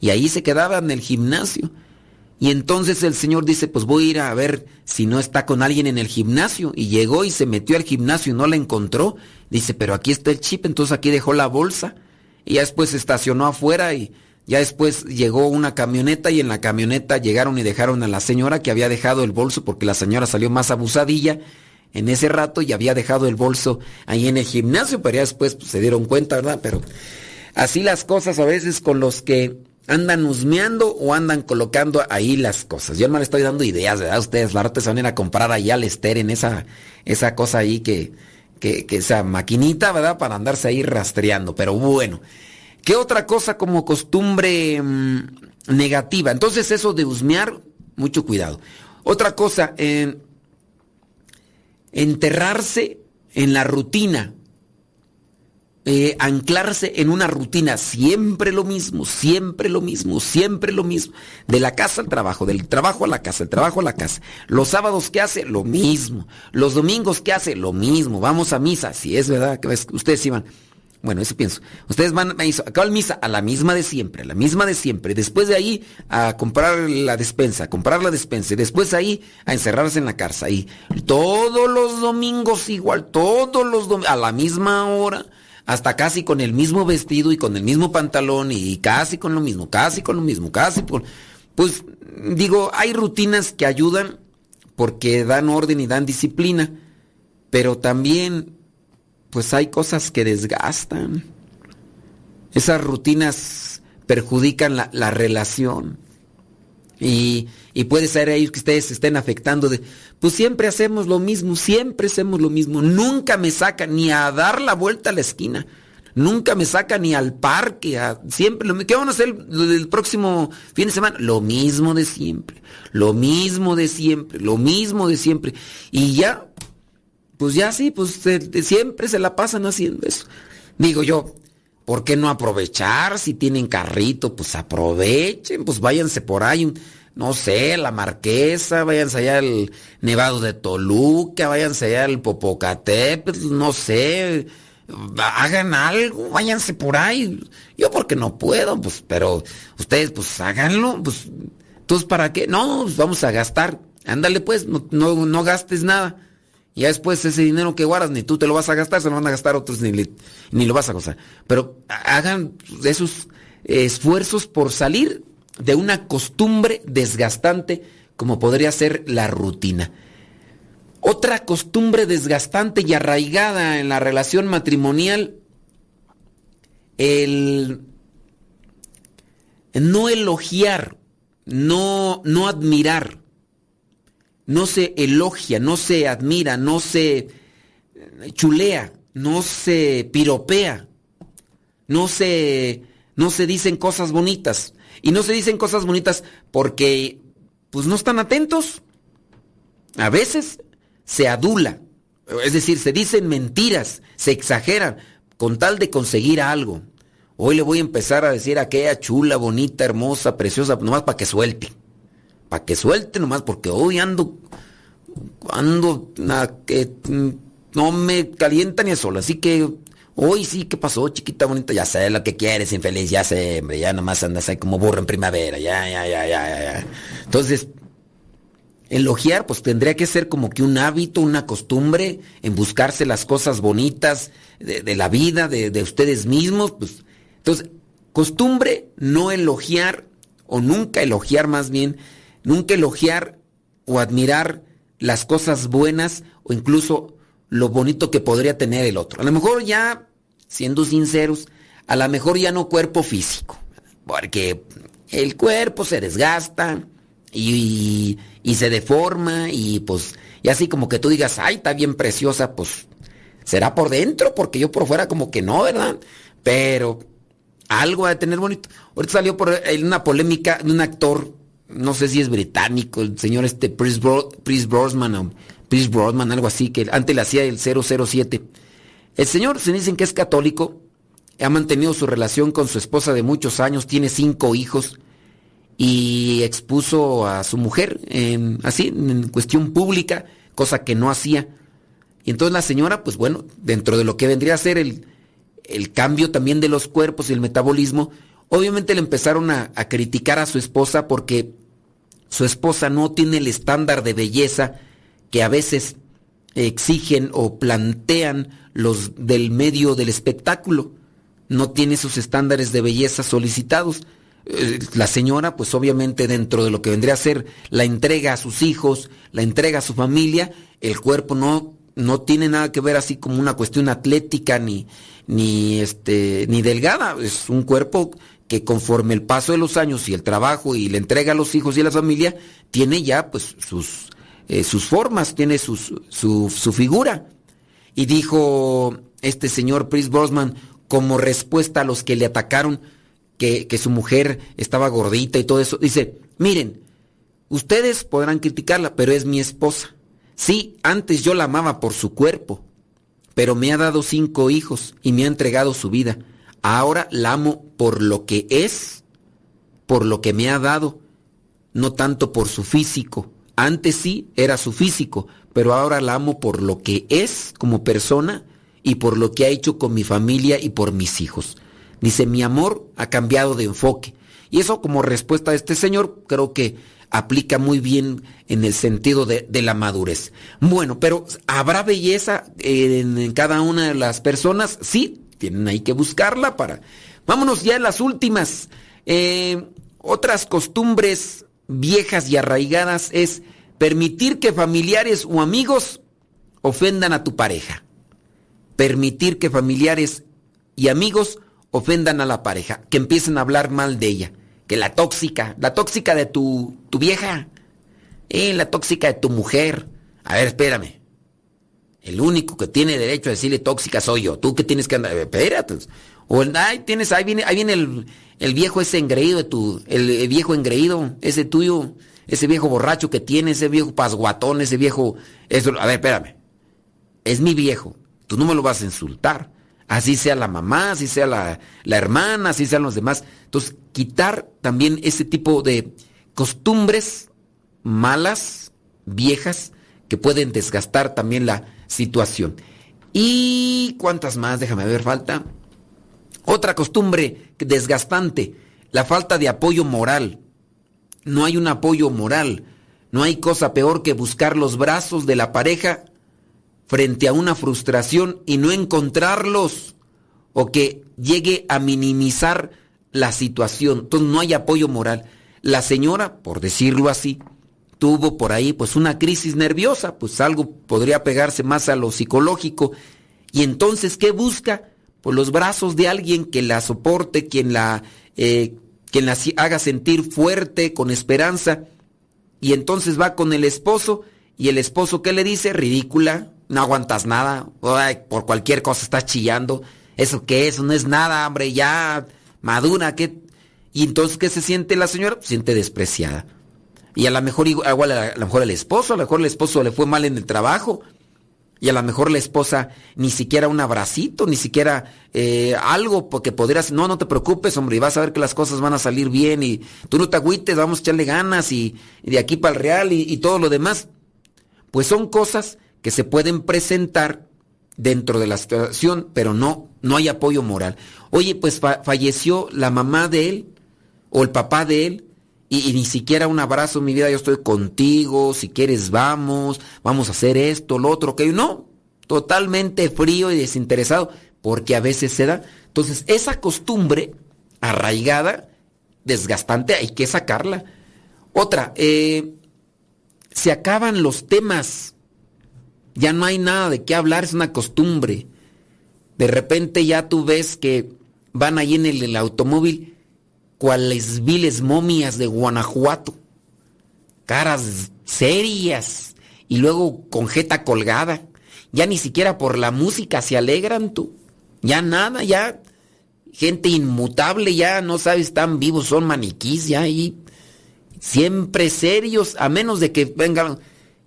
Y ahí se quedaba en el gimnasio. Y entonces el señor dice, pues voy a ir a ver si no está con alguien en el gimnasio. Y llegó y se metió al gimnasio y no la encontró. Dice, pero aquí está el chip, entonces aquí dejó la bolsa. Y ya después se estacionó afuera y ya después llegó una camioneta y en la camioneta llegaron y dejaron a la señora que había dejado el bolso porque la señora salió más abusadilla en ese rato y había dejado el bolso ahí en el gimnasio, pero ya después pues, se dieron cuenta, ¿verdad? Pero así las cosas a veces con los que andan husmeando o andan colocando ahí las cosas. Yo no le estoy dando ideas, ¿verdad? Ustedes la se van a ir a comprar allá al Ester en esa, esa cosa ahí que, que, esa maquinita, ¿verdad? Para andarse ahí rastreando. Pero bueno, ¿qué otra cosa como costumbre mm, negativa? Entonces eso de husmear, mucho cuidado. Otra cosa, enterrarse en la rutina. Eh, anclarse en una rutina, siempre lo mismo, siempre lo mismo, siempre lo mismo. De la casa al trabajo, del trabajo a la casa, del trabajo a la casa. Los sábados que hace, lo mismo. Los domingos que hace, lo mismo. Vamos a misa, si es verdad que ustedes iban. Bueno, eso pienso. Ustedes van a misa a la misma de siempre, a la misma de siempre. Después de ahí a comprar la despensa, a comprar la despensa. Y después ahí a encerrarse en la casa. Y todos los domingos igual, todos los domingos, a la misma hora, hasta casi con el mismo vestido y con el mismo pantalón y casi con lo mismo, casi con lo mismo, casi. Pues digo, hay rutinas que ayudan porque dan orden y dan disciplina, pero también pues hay cosas que desgastan. Esas rutinas perjudican la, relación. Y, puede ser ahí que ustedes estén afectando de, pues siempre hacemos lo mismo, siempre hacemos lo mismo. Nunca me saca ni a dar la vuelta a la esquina. Nunca me saca ni al parque. siempre lo ¿Qué vamos a hacer el, próximo fin de semana? Lo mismo de siempre. Lo mismo de siempre. Lo mismo de siempre. Y ya pues ya sí, pues siempre se la pasan haciendo eso. Digo yo, ¿por qué no aprovechar? Si tienen carrito, pues aprovechen, pues váyanse por ahí, no sé, la Marquesa, váyanse allá al Nevado de Toluca, váyanse allá al Popocatépetl, no sé, hagan algo, váyanse por ahí. Yo porque no puedo, pues, pero ustedes pues háganlo, pues, entonces ¿para qué? No, pues vamos a gastar. Ándale pues, no, no gastes nada. Y después ese dinero que guardas, ni tú te lo vas a gastar, se lo van a gastar otros, ni, ni lo vas a gozar. Pero hagan esos esfuerzos por salir de una costumbre desgastante como podría ser la rutina. Otra costumbre desgastante y arraigada en la relación matrimonial, el no elogiar, no, no admirar no se elogia, no se admira, no se chulea, no se piropea, no se, no se dicen cosas bonitas. Y no se dicen cosas bonitas porque pues no están atentos. A veces se adula, es decir, se dicen mentiras, se exageran con tal de conseguir algo. Hoy le voy a empezar a decir a aquella chula, bonita, hermosa, preciosa, nomás para que suelte para que suelte nomás, porque hoy ando, ando, que mm, no me calienta ni el sol, así que hoy sí, ¿qué pasó, chiquita bonita? Ya sé lo que quieres, infeliz, ya sé, hombre, ya nomás andas ahí como burro en primavera, ya, ya, ya, ya, ya. Entonces, elogiar, pues tendría que ser como que un hábito, una costumbre en buscarse las cosas bonitas de, la vida, de, de ustedes mismos, pues. Entonces, costumbre no elogiar, o nunca elogiar más bien, Nunca elogiar o admirar las cosas buenas o incluso lo bonito que podría tener el otro. A lo mejor ya, siendo sinceros, a lo mejor ya no cuerpo físico, porque el cuerpo se desgasta y, se deforma y pues, y así como que tú digas, ay, está bien preciosa, pues será por dentro, porque yo por fuera como que no, ¿verdad? Pero algo de tener bonito. Ahorita salió por una polémica de un actor no sé si es británico, el señor este Chris, Brosman o Chris Brosman, algo así, que antes le hacía el 007. El señor se dicen que es católico, ha mantenido su relación con su esposa de muchos años, tiene cinco hijos y expuso a su mujer así, en cuestión pública, cosa que no hacía. Y entonces la señora, pues bueno, dentro de lo que vendría a ser el, el cambio también de los cuerpos y el metabolismo, obviamente le empezaron a, a criticar a su esposa porque su esposa no tiene el estándar de belleza que a veces exigen o plantean los del medio del espectáculo. No tiene esos estándares de belleza solicitados. Eh, la señora, pues obviamente dentro de lo que vendría a ser la entrega a sus hijos, la entrega a su familia, el cuerpo no, no tiene nada que ver así como una cuestión atlética ni, ni, este, ni delgada. Es un cuerpo que conforme el paso de los años y el trabajo y la entrega a los hijos y a la familia, tiene ya pues sus, eh, sus formas, tiene sus, su, su, figura. Y dijo este señor Chris Brosman como respuesta a los que le atacaron que, que su mujer estaba gordita y todo eso, dice, miren, ustedes podrán criticarla, pero es mi esposa. Sí, antes yo la amaba por su cuerpo, pero me ha dado cinco hijos y me ha entregado su vida. Ahora la amo por lo que es, por lo que me ha dado, no tanto por su físico. Antes sí era su físico, pero ahora la amo por lo que es como persona y por lo que ha hecho con mi familia y por mis hijos. Dice, mi amor ha cambiado de enfoque. Y eso como respuesta a este señor creo que aplica muy bien en el sentido de, la madurez. Bueno, pero ¿habrá belleza en, cada una de las personas? Sí, tienen ahí que buscarla para... Vámonos ya a las últimas. Eh, otras costumbres viejas y arraigadas es permitir que familiares o amigos ofendan a tu pareja. Permitir que familiares y amigos ofendan a la pareja, que empiecen a hablar mal de ella que la tóxica, la tóxica de tu, tu vieja, eh, la tóxica de tu mujer. A ver, espérame. El único que tiene derecho a decirle tóxica soy yo. Tú que tienes que andar. Espérate. O el, ay, tienes, ahí viene, ahí viene el, el viejo ese engreído de tu, el, el, viejo engreído, ese tuyo, ese viejo borracho que tiene, ese viejo pasguatón, ese viejo. Eso, a ver, espérame. Es mi viejo. Tú no me lo vas a insultar. Así sea la mamá, así sea la, la hermana, así sean los demás. Entonces, quitar también ese tipo de costumbres malas, viejas, que pueden desgastar también la situación. ¿Y cuántas más? Déjame ver, falta. Otra costumbre desgastante, la falta de apoyo moral. No hay un apoyo moral. No hay cosa peor que buscar los brazos de la pareja frente a una frustración y no encontrarlos o que llegue a minimizar la situación. Entonces no hay apoyo moral. La señora, por decirlo así, tuvo por ahí pues una crisis nerviosa, pues algo podría pegarse más a lo psicológico. Y entonces, ¿qué busca? Pues los brazos de alguien que la soporte, quien la, eh, quien la haga sentir fuerte, con esperanza. Y entonces va con el esposo y el esposo, ¿qué le dice? Ridícula, no aguantas nada, por cualquier cosa estás chillando. ¿Eso qué es? No es nada, hombre, ya madura, ¿qué? Y entonces, ¿qué se siente la señora? Se siente despreciada. Y a lo mejor igual a lo mejor el esposo, a lo mejor el esposo le fue mal en el trabajo. Y a lo mejor la esposa ni siquiera un abracito, ni siquiera eh, algo porque podrías, no, no te preocupes, hombre, y vas a ver que las cosas van a salir bien y tú no te agüites, vamos a echarle ganas y, de aquí para el real y, todo lo demás. Pues son cosas que se pueden presentar dentro de la situación, pero no, no hay apoyo moral. Oye, pues fa falleció la mamá de él o el papá de él y, ni siquiera un abrazo, mi vida, yo estoy contigo, si quieres vamos, vamos a hacer esto, lo otro, que no, totalmente frío y desinteresado, porque a veces se da. Entonces, esa costumbre arraigada, desgastante, hay que sacarla. Otra, eh, se acaban los temas ya no hay nada de qué hablar, es una costumbre. De repente ya tú ves que van ahí en el automóvil cuales viles momias de Guanajuato, caras serias y luego con jeta colgada. Ya ni siquiera por la música se alegran tú. Ya nada, ya gente inmutable, ya no sabes, están vivos, son maniquís, ya ahí. Siempre serios, a menos de que vengan,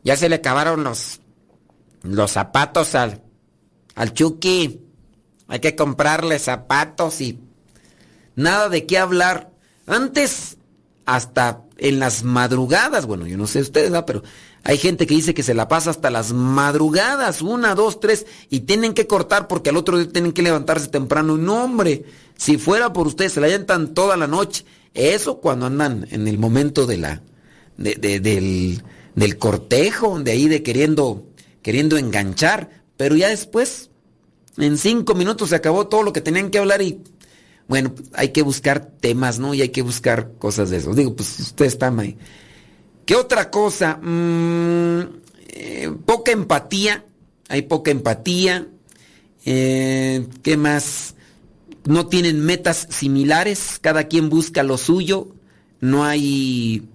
ya se le acabaron los los zapatos al, al Chucky. Hay que comprarle zapatos y nada de qué hablar. Antes, hasta en las madrugadas, bueno, yo no sé ustedes, pero hay gente que dice que se la pasa hasta las madrugadas, una, dos, tres, y tienen que cortar porque al otro día tienen que levantarse temprano. No, hombre, si fuera por ustedes, se la llentan toda la noche. Eso cuando andan en el momento de la, de, del, del cortejo, de ahí de queriendo queriendo enganchar, pero ya después, en cinco minutos se acabó todo lo que tenían que hablar y bueno, hay que buscar temas, ¿no? Y hay que buscar cosas de eso. Digo, pues ustedes están ahí. ¿Qué otra cosa? Mm, eh, poca empatía hay poca empatía. Eh, ¿Qué más? No tienen metas similares, cada quien busca lo suyo, no hay,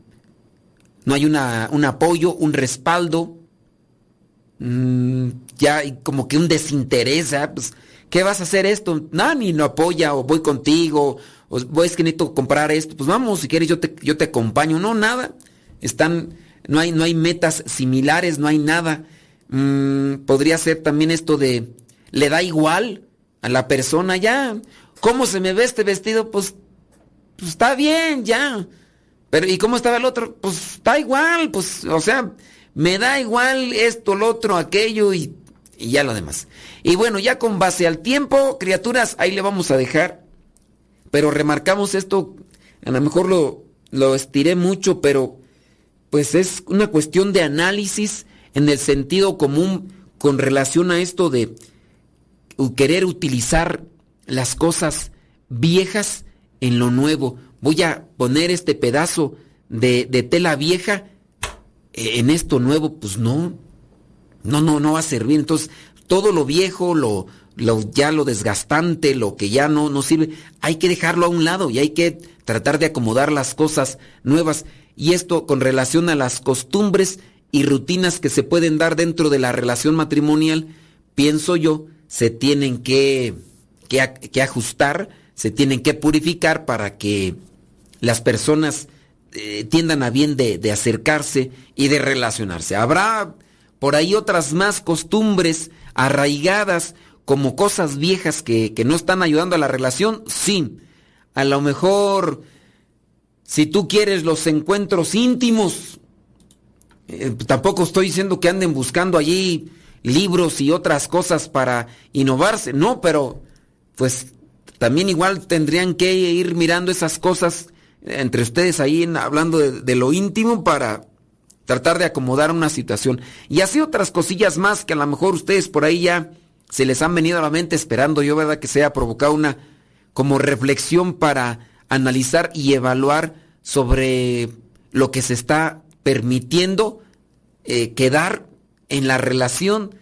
no hay una, un apoyo, un respaldo, mm, ya hay como que un desinterés, ¿ah? pues, ¿qué vas a hacer esto? No, ni lo apoya, o voy contigo, o voy es que necesito comprar esto, pues vamos, si quieres yo te, yo te acompaño, no, nada, están, no hay, no hay metas similares, no hay nada. Mm, podría ser también esto de, le da igual a la persona ya, ¿cómo se me ve este vestido? Pues, pues está bien, ya. Pero, ¿y cómo estaba el otro? Pues está igual, pues, o sea, me da igual esto, lo otro, aquello y, y ya lo demás. Y bueno, ya con base al tiempo, criaturas, ahí le vamos a dejar. Pero remarcamos esto, a lo mejor lo, lo estiré mucho, pero pues es una cuestión de análisis en el sentido común con relación a esto de querer utilizar las cosas viejas en lo nuevo. Voy a poner este pedazo de, tela vieja en esto nuevo, pues no, no, no, no va a servir. Entonces, todo lo viejo, lo, lo ya lo desgastante, lo que ya no, no sirve, hay que dejarlo a un lado y hay que tratar de acomodar las cosas nuevas. Y esto con relación a las costumbres y rutinas que se pueden dar dentro de la relación matrimonial, pienso yo, se tienen que, que, ajustar, se tienen que purificar para que las personas eh, tiendan a bien de, acercarse y de relacionarse. Habrá por ahí otras más costumbres arraigadas como cosas viejas que, que no están ayudando a la relación, sí. A lo mejor, si tú quieres los encuentros íntimos, eh, tampoco estoy diciendo que anden buscando allí libros y otras cosas para innovarse, no, pero pues también igual tendrían que ir mirando esas cosas entre ustedes ahí hablando de, lo íntimo para tratar de acomodar una situación. Y así otras cosillas más que a lo mejor ustedes por ahí ya se les han venido a la mente esperando yo, ¿verdad? Que se haya provocado una como reflexión para analizar y evaluar sobre lo que se está permitiendo eh, quedar en la relación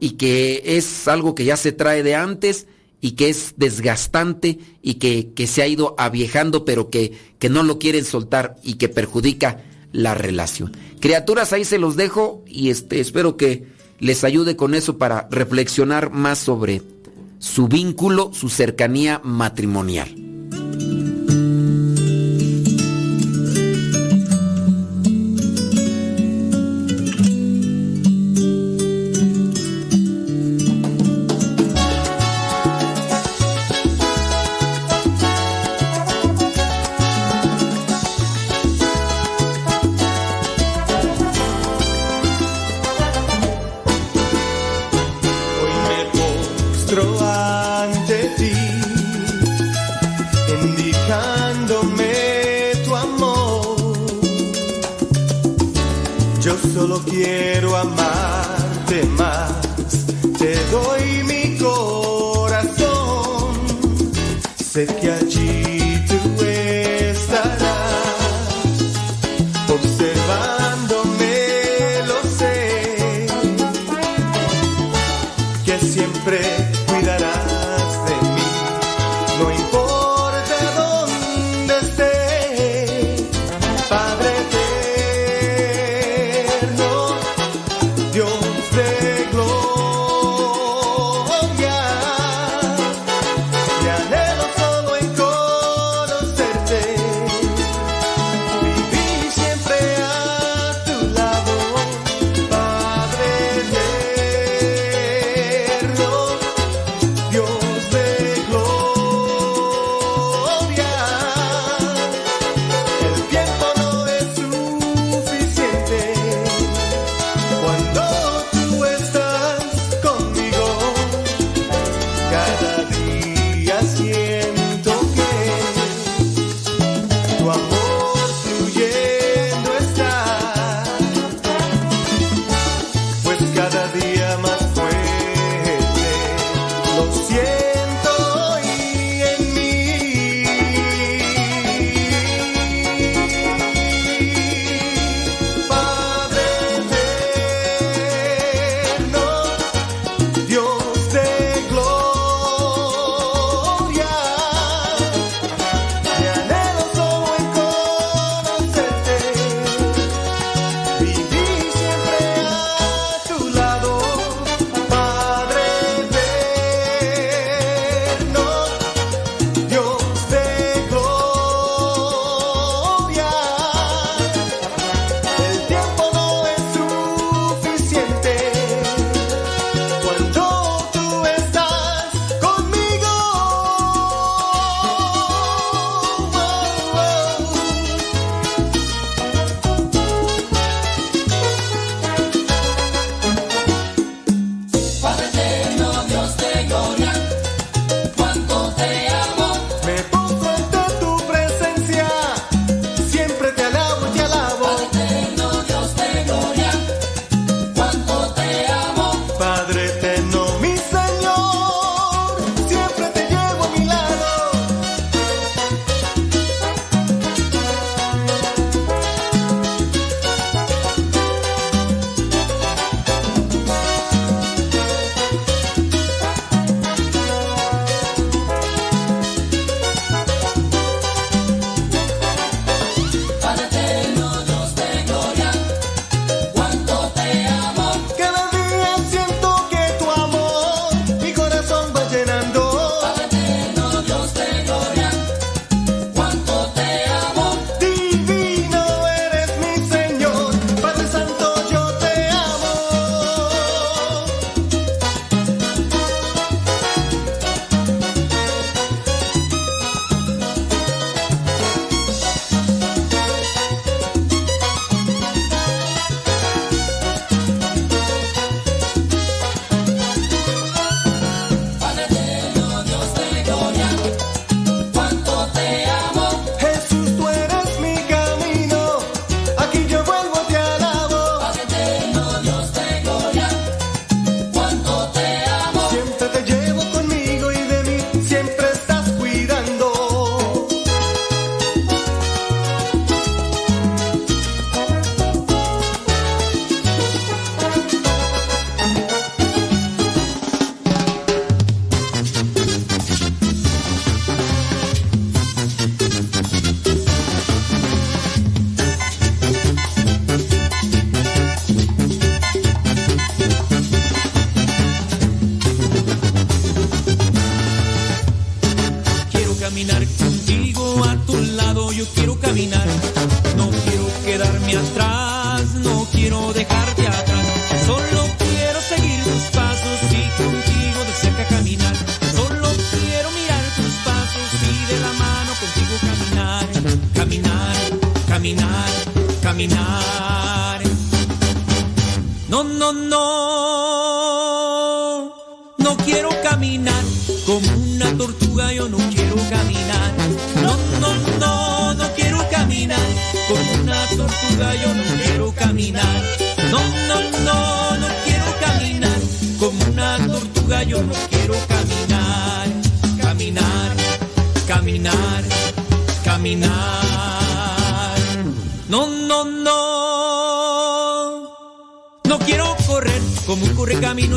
y que es algo que ya se trae de antes y que es desgastante y que, que se ha ido aviejando pero que, que no lo quieren soltar y que perjudica la relación. Criaturas, ahí se los dejo y este, espero que les ayude con eso para reflexionar más sobre su vínculo, su cercanía matrimonial.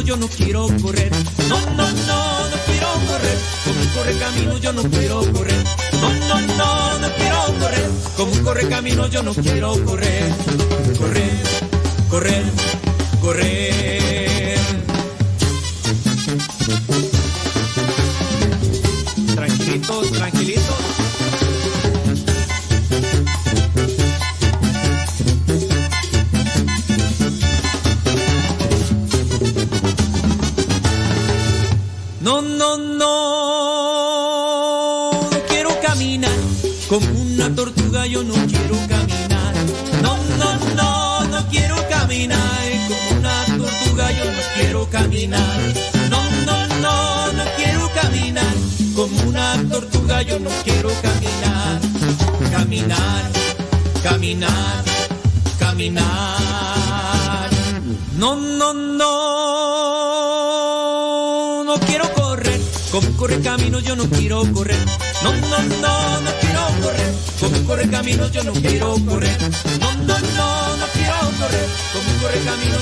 yo no quiero correr. No, no, no, no quiero correr. Como un correcamino yo no quiero correr. No, no, no, no quiero correr. Como un correcamino yo no quiero correr. Correr, correr, correr.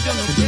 yo no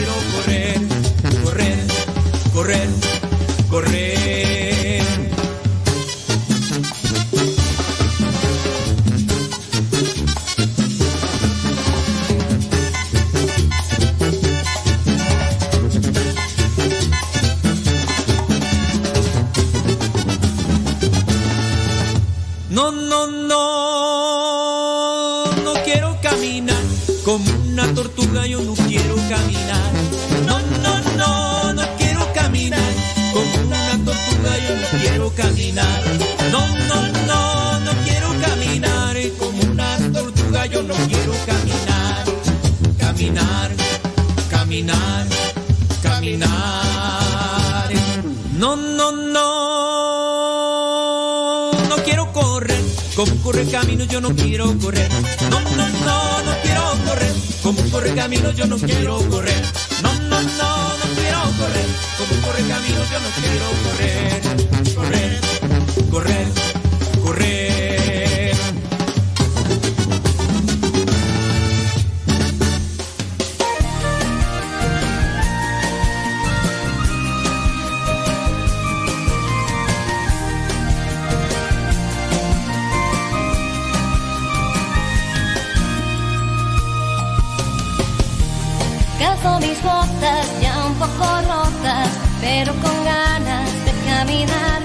Calzo mis botas ya un poco rotas, pero con ganas de caminar.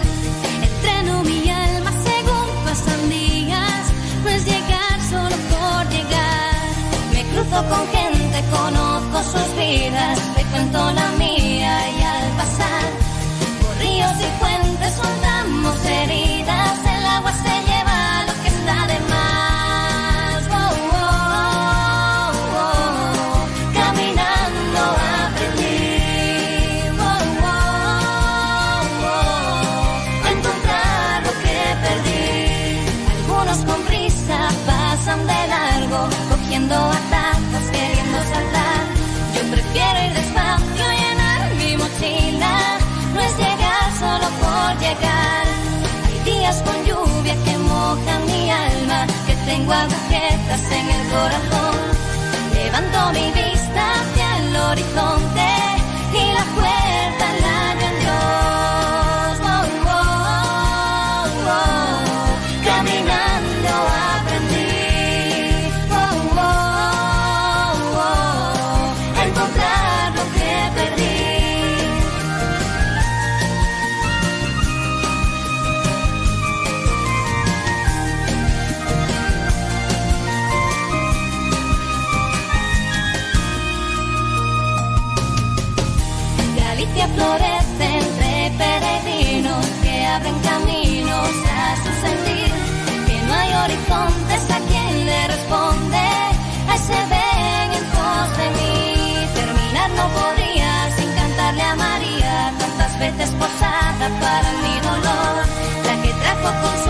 Entreno mi alma según pasan días, no es llegar solo por llegar. Me cruzo con gente, conozco sus vidas, me cuento la mía y al pasar, por ríos y fuentes soltamos heridas, el agua se moja mi alma, que tengo agujetas en el corazón. Levanto mi vista hacia el horizonte. Para mi dolor, la que trajo consuelo al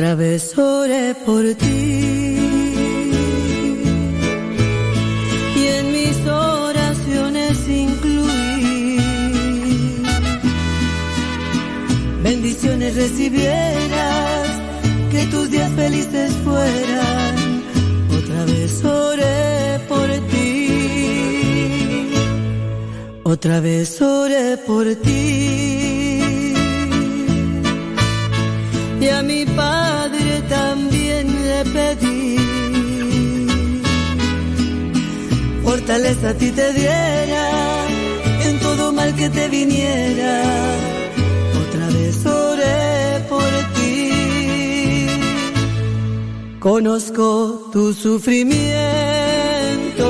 Otra vez oré por ti y en mis oraciones incluí bendiciones recibieras, que tus días felices fueran. Otra vez oré por ti, otra vez oré por ti. A mi padre también le pedí. Fortaleza a ti te diera en todo mal que te viniera. Otra vez oré por ti. Conozco tu sufrimiento,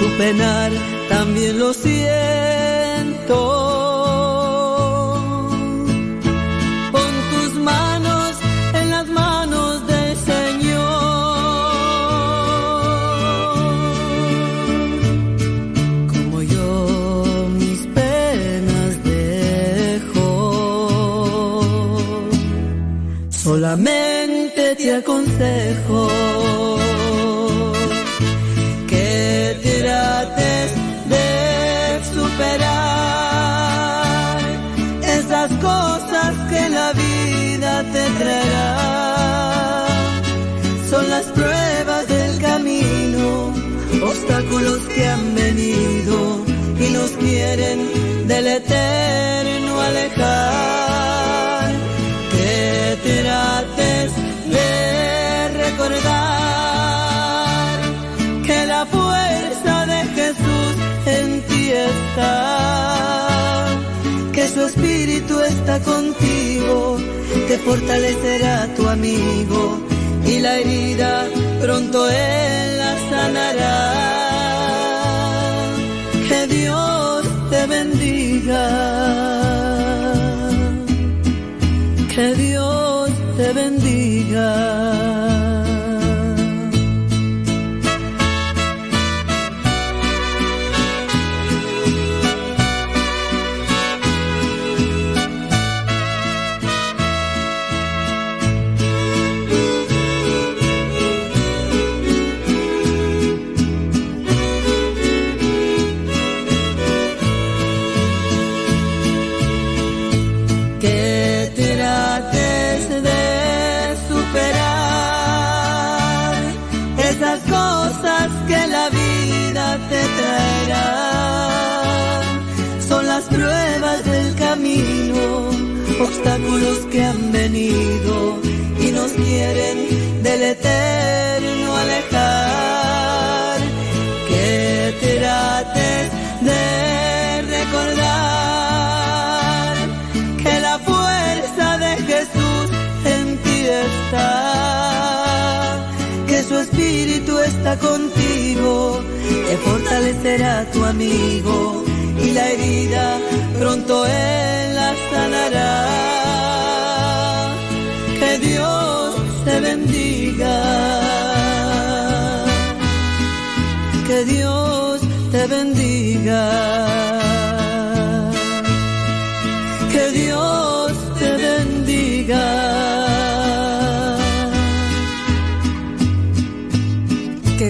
tu penar también lo siento. Solamente te aconsejo que trates de superar esas cosas que la vida te traerá. Son las pruebas del camino, obstáculos que han venido y nos quieren del eterno alejar. De recordar que la fuerza de Jesús en ti está, que su espíritu está contigo, te fortalecerá tu amigo y la herida pronto él la sanará. Bendiga. contigo, te fortalecerá tu amigo y la herida pronto él la sanará. Que Dios te bendiga. Que Dios te bendiga.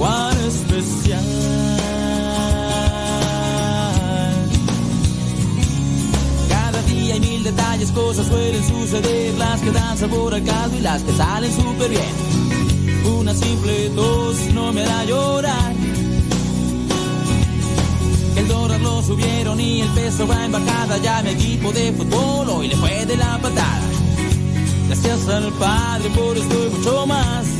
Cuán especial. Cada día hay mil detalles, cosas suelen suceder, las que dan sabor al caldo y las que salen súper bien. Una simple tos no me hará llorar. El dólar lo subieron y el peso va en bajada. Ya mi equipo de fútbol hoy le fue de la patada. Gracias al Padre por esto y mucho más.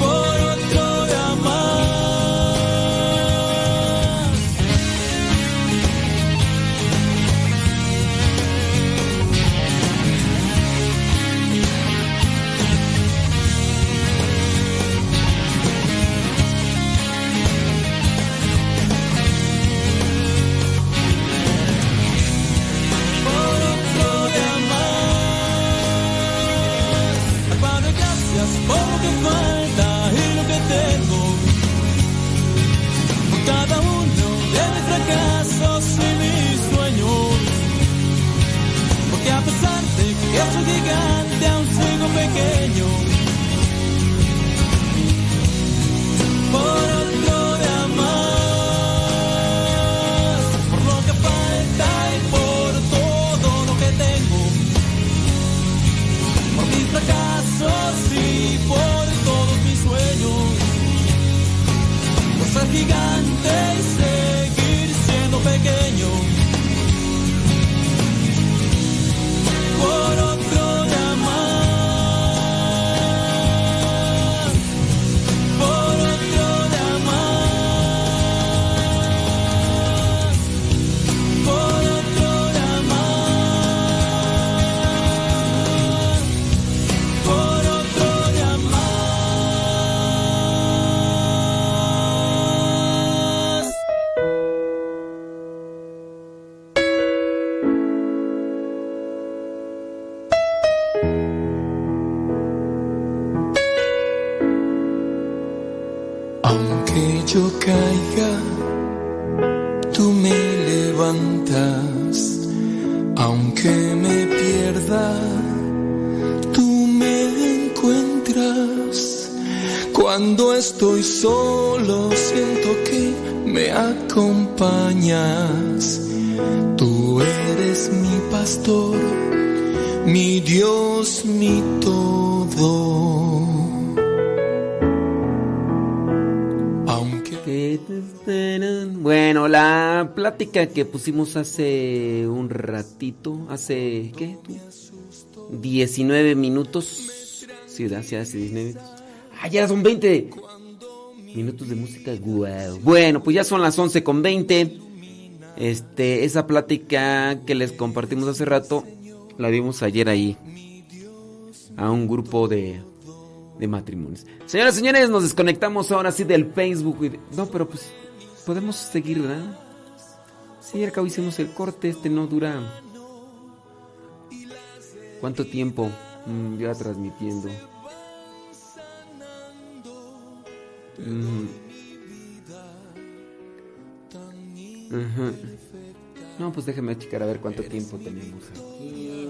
Por gigante, aún sigo pequeño. Plática que pusimos hace un ratito, hace, ¿qué? tú? 19 minutos. ¿verdad? Sí, hace 19 minutos. Ah, ya son 20 minutos de música. Guau. Bueno, pues ya son las 11 con 20. Este, esa plática que les compartimos hace rato, la vimos ayer ahí. A un grupo de, de matrimonios. Señoras y señores, nos desconectamos ahora sí del Facebook. y de- No, pero pues podemos seguir, ¿verdad? Sí, al cabo hicimos el corte, este no dura. ¿Cuánto tiempo mm, lleva transmitiendo? Mm. No, pues déjeme checar a ver cuánto tiempo tenemos aquí.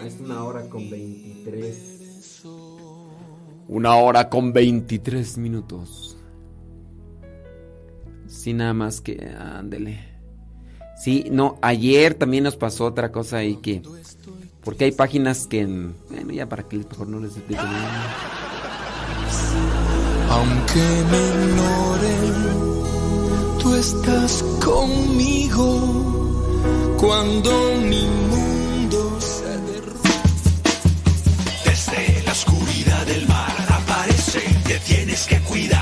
Ah, es una hora con 23. Una hora con 23 minutos. Sí, nada más que. Ándele. Sí, no, ayer también nos pasó otra cosa ahí que. Porque hay páginas que. Bueno, ya para que mejor no les nada. Aunque me ignoren, tú estás conmigo cuando mi mundo se derrumba. Desde la oscuridad del mar aparece, te tienes que cuidar.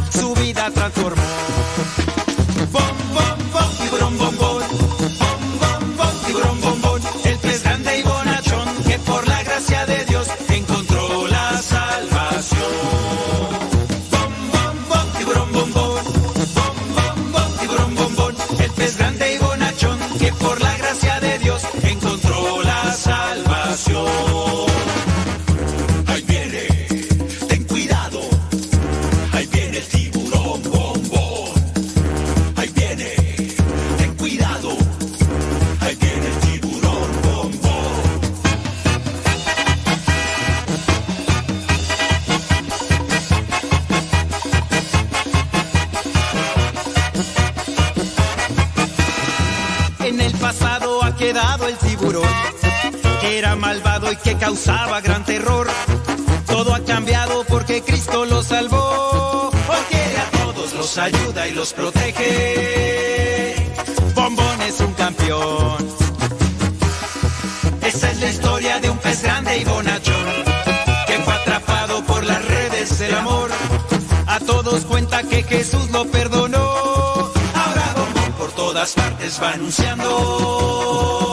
su vida transformó. Perdonó. Ahora Bombón por todas partes va anunciando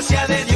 gracia de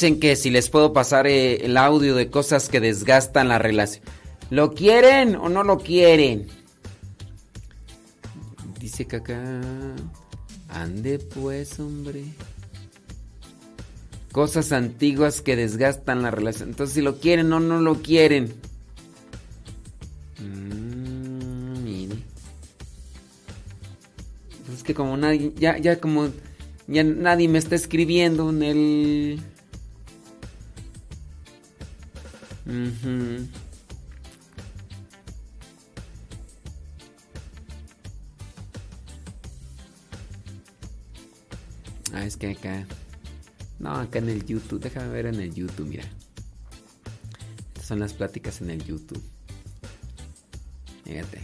Dicen que si les puedo pasar eh, el audio de cosas que desgastan la relación. ¿Lo quieren o no lo quieren? Dice que. Ande pues, hombre. Cosas antiguas que desgastan la relación. Entonces, si lo quieren o no lo quieren. Mm, mire. Es que como nadie... Ya, ya como... Ya nadie me está escribiendo en el... Ujú. Ah, es que acá. No, acá en el YouTube. Déjame ver en el YouTube, mira. Estas son las pláticas en el YouTube. Fíjate.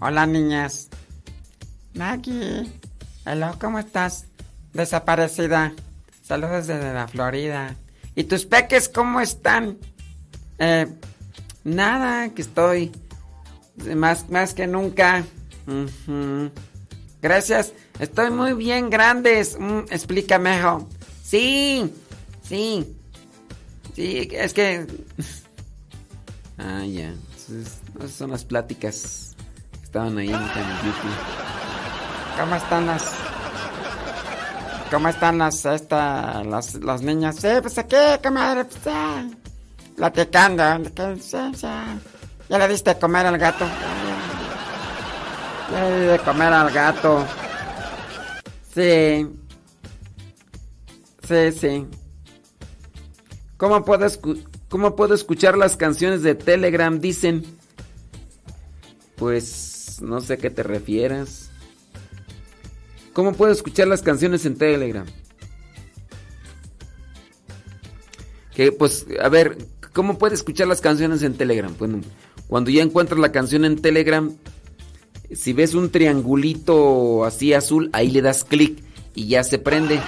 Hola niñas. Maggie. Hello, ¿cómo estás? Desaparecida. Saludos desde la Florida. ¿Y tus peques cómo están? Eh, nada, que estoy más, más que nunca. Gracias. Estoy muy bien, grandes. Mm, explícame, hijo. Sí, sí. Sí, es que... [laughs] Ah, ya. Esas son las pláticas que estaban ahí en el YouTube. ¿Cómo están las... ¿Cómo están las, esta, las, las niñas? Sí, pues aquí, comadre, pues ya. Platicando. Ya le diste de comer al gato. Ya le di de comer al gato. Sí. Sí, sí. ¿Cómo puedo, ¿Cómo puedo escuchar las canciones de Telegram? Dicen. Pues no sé a qué te refieras. ¿Cómo puedo escuchar las canciones en Telegram? Que pues, a ver, ¿cómo puedes escuchar las canciones en Telegram? Bueno, cuando ya encuentras la canción en Telegram, si ves un triangulito así azul, ahí le das clic y ya se prende.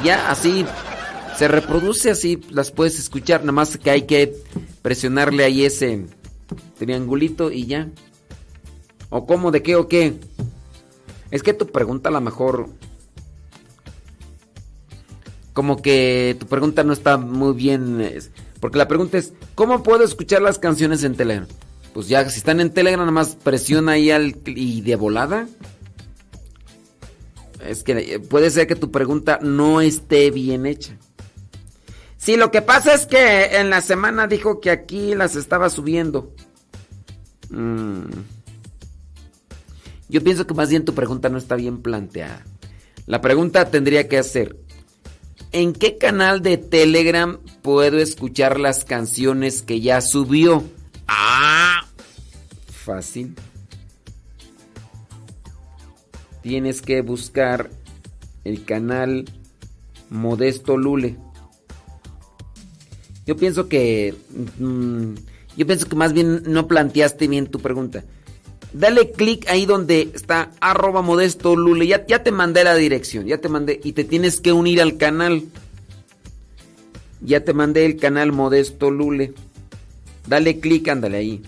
Y ya así se reproduce así, las puedes escuchar, nada más que hay que presionarle ahí ese triangulito y ya. ¿O cómo? ¿De qué o qué? Es que tu pregunta a lo mejor... Como que tu pregunta no está muy bien... Porque la pregunta es, ¿cómo puedo escuchar las canciones en Telegram? Pues ya, si están en Telegram, nada más presiona ahí al... y de volada. Es que eh, puede ser que tu pregunta no esté bien hecha. Sí, lo que pasa es que en la semana dijo que aquí las estaba subiendo. Mm. Yo pienso que más bien tu pregunta no está bien planteada. La pregunta tendría que ser, ¿en qué canal de Telegram puedo escuchar las canciones que ya subió? Ah, fácil. Tienes que buscar el canal Modesto Lule. Yo pienso que... mm, yo pienso que más bien no planteaste bien tu pregunta. Dale clic ahí donde está arroba modesto lule. Ya, te mandé la dirección, ya te mandé. Y te tienes que unir al canal. Ya te mandé el canal modesto lule. Dale clic, ándale ahí.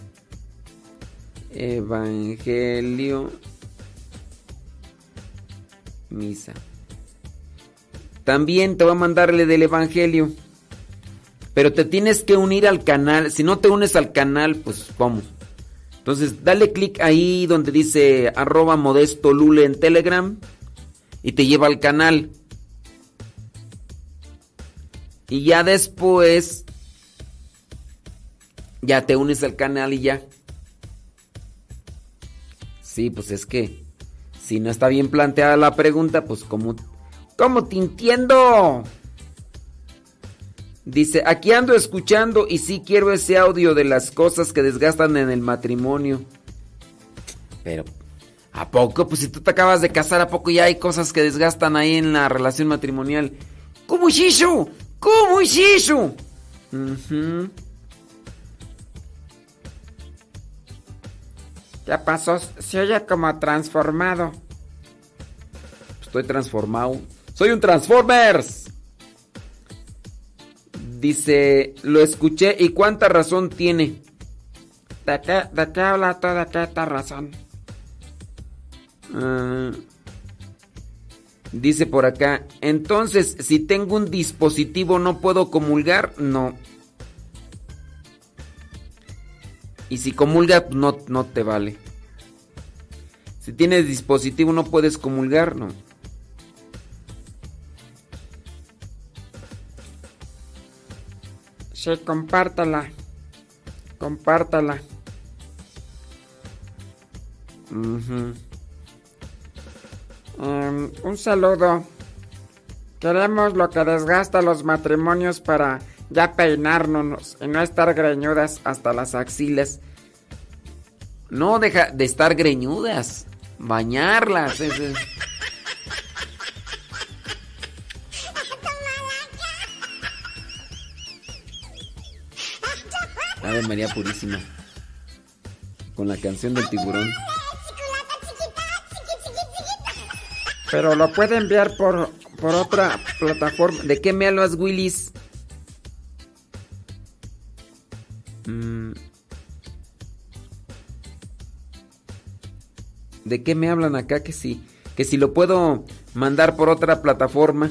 Evangelio. Misa. También te va a mandarle del Evangelio. Pero te tienes que unir al canal. Si no te unes al canal, pues vamos. Entonces, dale clic ahí donde dice arroba modesto lule en Telegram y te lleva al canal. Y ya después, ya te unes al canal y ya. Sí, pues es que si no está bien planteada la pregunta, pues como... ¿Cómo te entiendo? Dice, aquí ando escuchando y sí quiero ese audio de las cosas que desgastan en el matrimonio. Pero, ¿a poco? Pues si tú te acabas de casar, ¿a poco ya hay cosas que desgastan ahí en la relación matrimonial? ¿Cómo es? ¿Cómo es eso? ¿Qué pasó? Se oye como transformado. Estoy transformado. Soy un Transformers. Dice, lo escuché y cuánta razón tiene. ¿De qué, de habla toda esta razón? Ah, dice por acá, entonces, si tengo un dispositivo no puedo comulgar, no. Y si comulga, no, no te vale. Si tienes dispositivo no puedes comulgar, no. Sí, compártala. Compártala. Em, un saludo Queremos lo que desgasta los matrimonios para ya peinarnos y no estar greñudas hasta las axilas. No deja de estar greñudas, bañarlas. Ave María Purísima. Con la canción del tiburón. Pero lo puede enviar por, por otra plataforma. ¿De qué me hablas, Willis? Mm. ¿De qué me hablan acá? Que si, que si lo puedo mandar por otra plataforma.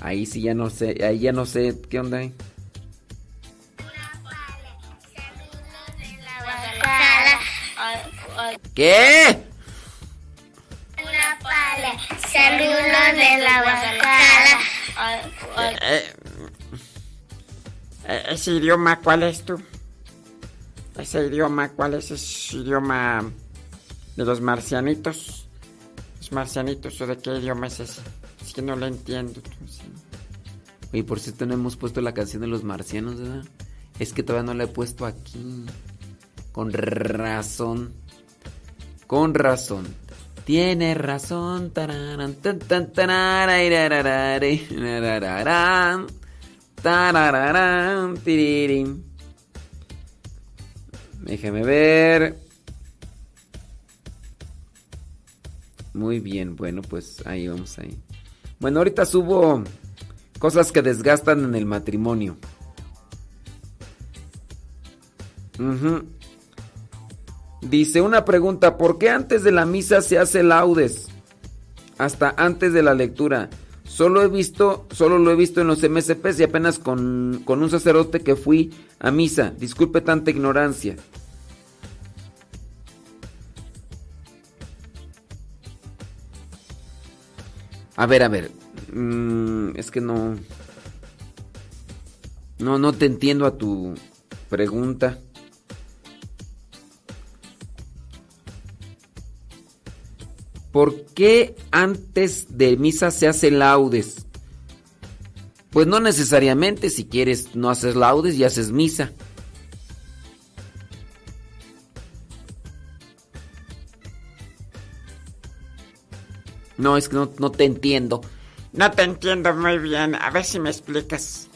Ahí sí ya no sé, ahí ya no sé qué onda. ¿Qué? Una pala, sale uno de la guacara. Eh, eh, ese idioma, ¿cuál es tú? Ese idioma, ¿cuál es ese idioma de los marcianitos? ¿Los marcianitos o de qué idioma es ese? Es que no lo entiendo. Oye, por cierto, no hemos puesto la canción de los marcianos, ¿verdad? Es que todavía no la he puesto aquí. Con razón. Con razón. Tiene razón. Tararán, tan, tan, tarararán, tirirín. Déjame ver. Muy bien, bueno, pues ahí vamos ahí. Bueno, ahorita subo cosas que desgastan en el matrimonio. Ujú. Dice una pregunta, ¿por qué antes de la misa se hace laudes? Hasta antes de la lectura. Solo he visto, solo lo he visto en los MSPs y apenas con, con un sacerdote que fui a misa. Disculpe tanta ignorancia. A ver, a ver. Mm, es que no. No, no te entiendo a tu pregunta. ¿Por qué antes de misa se hace laudes? Pues no necesariamente, si quieres no haces laudes y haces misa. No, es que no, no te entiendo. No te entiendo muy bien. A ver si me explicas.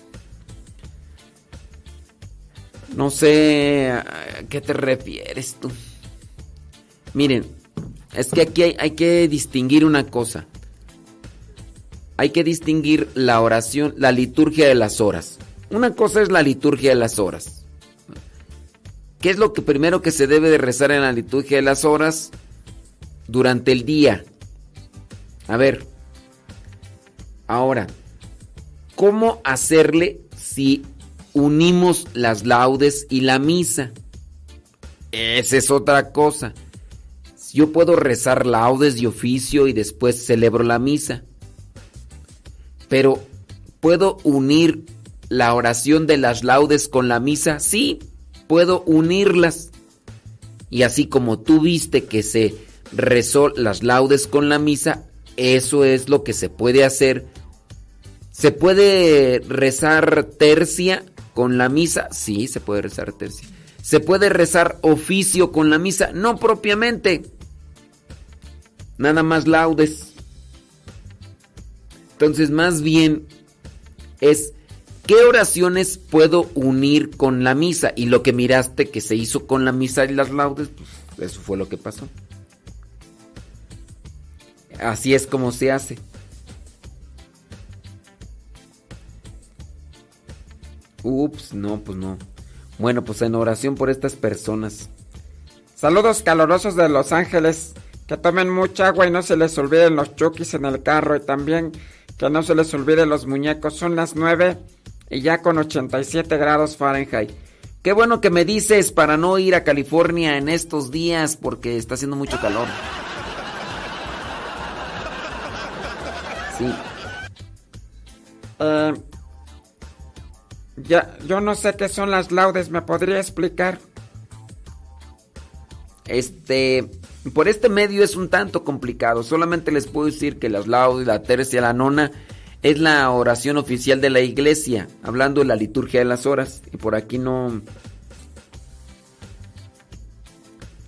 No sé a qué te refieres tú. Miren, es que aquí hay, que distinguir una cosa. Hay que distinguir la oración, la liturgia de las horas. Una cosa es la liturgia de las horas. ¿Qué es lo que primero que se debe de rezar en la liturgia de las horas durante el día? A ver. Ahora, ¿cómo hacerle si unimos las laudes y la misa? Esa es otra cosa. Yo puedo rezar laudes y oficio y después celebro la misa. Pero, ¿puedo unir la oración de las laudes con la misa? Sí, puedo unirlas. Y así como tú viste que se rezó las laudes con la misa, eso es lo que se puede hacer. ¿Se puede rezar tercia con la misa? Sí, se puede rezar tercia. ¿Se puede rezar oficio con la misa? No propiamente. Nada más laudes. Entonces, más bien es qué oraciones puedo unir con la misa. Y lo que miraste que se hizo con la misa y las laudes, pues eso fue lo que pasó. Así es como se hace. Ups, no, pues no. Bueno, pues en oración por estas personas. Saludos calurosos de Los Ángeles. Que tomen mucha agua y no se les olviden los chukis en el carro. Y también que no se les olviden los muñecos. Son las 9 y ya con 87 grados Fahrenheit. Qué bueno que me dices para no ir a California en estos días porque está haciendo mucho calor. Sí. Eh, ya, yo no sé qué son las laudes. ¿Me podría explicar? Este, por este medio es un tanto complicado. Solamente les puedo decir que las laudes, la tercia, la nona es la oración oficial de la iglesia, hablando de la liturgia de las horas. Y por aquí no.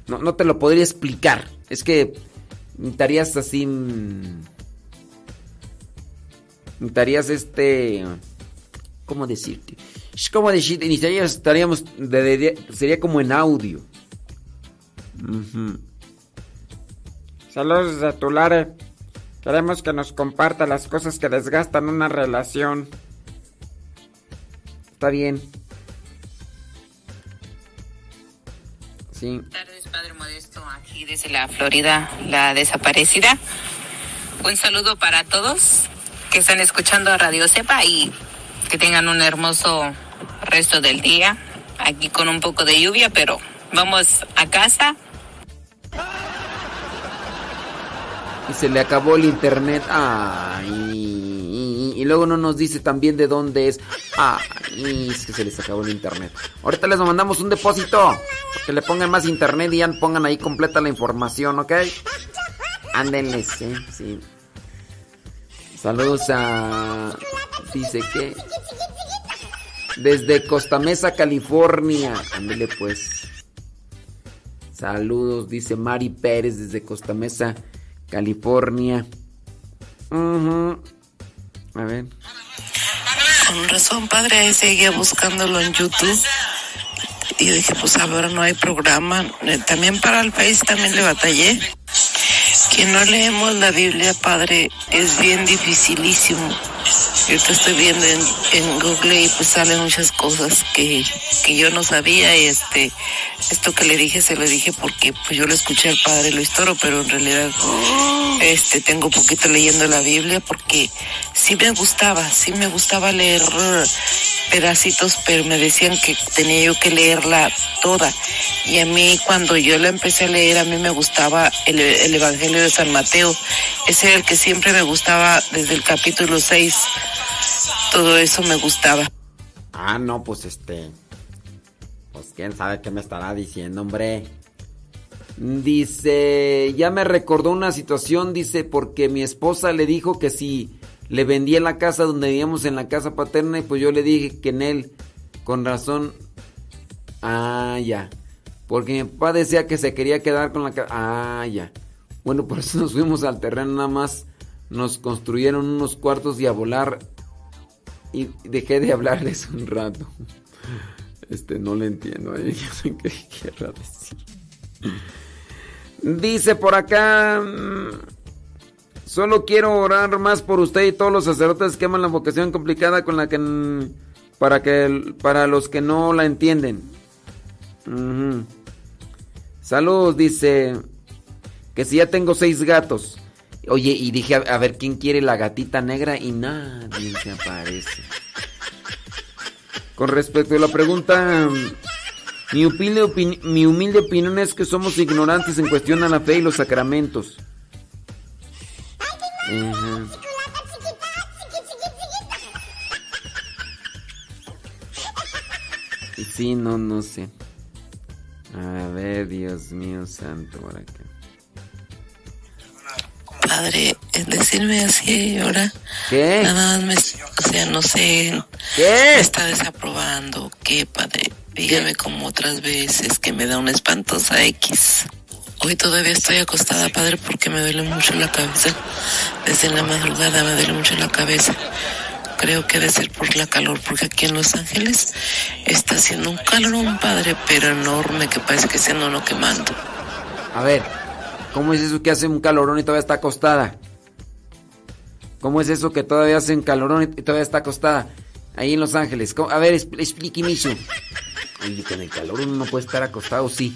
No, te lo podría explicar. Es que necesitarías así. mm, Necesitarías este. ¿Cómo decirte? Es como decirte, estaríamos. de- sería como en audio. Ujú. Saludos de Tulare. Queremos que nos comparta las cosas que desgastan una relación. Está bien. Sí. tardes, Padre Modesto, aquí desde la Florida, la desaparecida. Un saludo para todos que están escuchando a Radio Cepa y que tengan un hermoso resto del día. Aquí con un poco de lluvia, pero vamos a casa. Y se le acabó el internet. Ay, y, luego no nos dice también de dónde es. Ay, es que se les acabó el internet. Ahorita les mandamos un depósito. Que le pongan más internet y pongan ahí completa la información, ¿ok? Ándenles, sí, sí. Saludos a. Dice que. Desde Costa Mesa, California. Ándele pues. Saludos, dice Mari Pérez desde Costa Mesa, California. Ujú. A ver. Con razón, padre, ahí seguía buscándolo en YouTube. Y dije, pues ahora no hay programa. Eh, También para el país también le batallé. Que no leemos la Biblia, padre, es bien dificilísimo. Yo te estoy viendo en, Google y pues salen muchas cosas que, que yo no sabía. Y este, esto que le dije se lo dije porque pues yo lo escuché al padre Luis Toro, pero en realidad este tengo poquito leyendo la Biblia porque sí me gustaba, sí me gustaba leer pedacitos, pero me decían que tenía yo que leerla toda. Y a mí cuando yo la empecé a leer, a mí me gustaba el Evangelio de San Mateo. Ese era el que siempre me gustaba desde el capítulo 6. Todo eso me gustaba. Ah, no, pues este. Pues quién sabe qué me estará diciendo, hombre. Dice, ya me recordó una situación, dice, porque mi esposa le dijo que si le vendía la casa donde vivíamos en la casa paterna, y pues yo le dije que en él, con razón. Ah, ya. Porque mi papá decía que se quería quedar con la casa. Ah, ya. Bueno, por eso nos fuimos al terreno nada más. Nos construyeron unos cuartos y a volar. Y dejé de hablarles un rato. Este, no le entiendo. [laughs] No sé qué querrá decir. Dice por acá. mm, Solo quiero orar más por usted y todos los sacerdotes que aman la vocación complicada con la que. Para, que, para los que no la entienden. Saludos, dice. Que si ya tengo seis gatos. Oye, y dije, a, ver, ¿quién quiere la gatita negra? Y nadie se aparece. Con respecto a la pregunta, mi humilde, mi humilde opinión es que somos ignorantes en cuestión a la fe y los sacramentos. Sí, no, no sé. A ver, Dios mío santo, por acá. Padre, es decirme así ahora. ¿Qué? Nada más me, o sea, no sé. ¿Qué? Me está desaprobando. ¿Qué, padre? Dígame como otras veces que me da una espantosa X. Hoy todavía estoy acostada, padre, porque me duele mucho la cabeza. Desde la madrugada me duele mucho la cabeza. Creo que debe ser por la calor, porque aquí en Los Ángeles está haciendo un calorón, padre, pero enorme, que parece que se anda uno quemando. A ver, ¿cómo es eso que hace un calorón y todavía está acostada? ¿Cómo es eso que todavía hace un calorón y todavía está acostada? Ahí en Los Ángeles. A ver, expl- explíqueme eso. Con el calor uno no puede estar acostado, sí.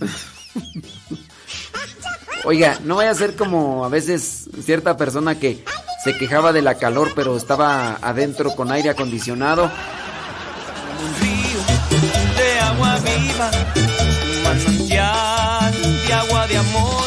[laughs] Oiga, no vaya a ser como a veces cierta persona que se quejaba de la calor, pero estaba adentro con aire acondicionado. de agua viva, un agua de amor,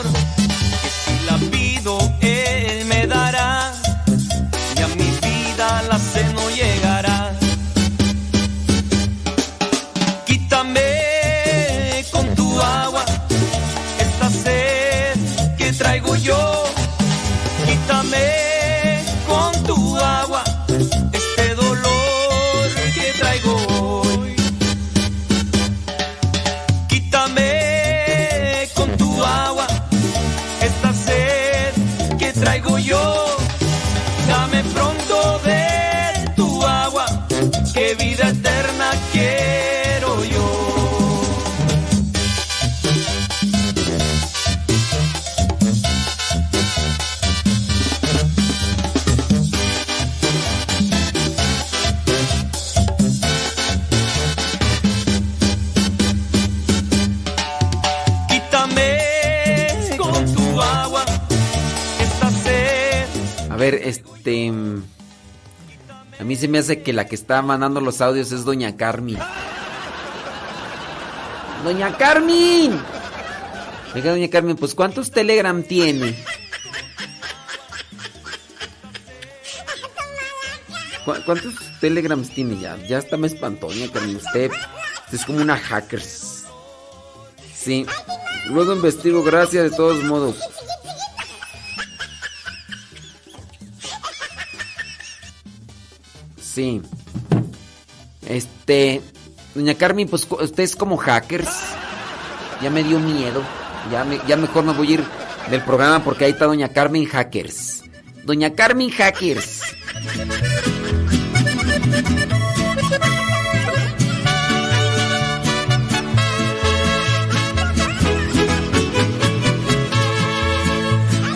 ver, este. A mí se me hace que la que está mandando los audios es Doña Carmen. Doña Carmen. Oiga, Doña Carmen, pues ¿cuántos Telegram tiene? ¿Cu- ¿Cuántos Telegrams tiene ya? Ya está me espantó, Doña Carmen. Usted, usted es como una hackers. Sí. Luego investigo, gracias de todos modos. Sí. Este. Doña Carmen, pues usted es como hackers. Ya me dio miedo. Ya, me- mejor me voy a ir del programa porque ahí está Doña Carmen Hackers. Doña Carmen Hackers.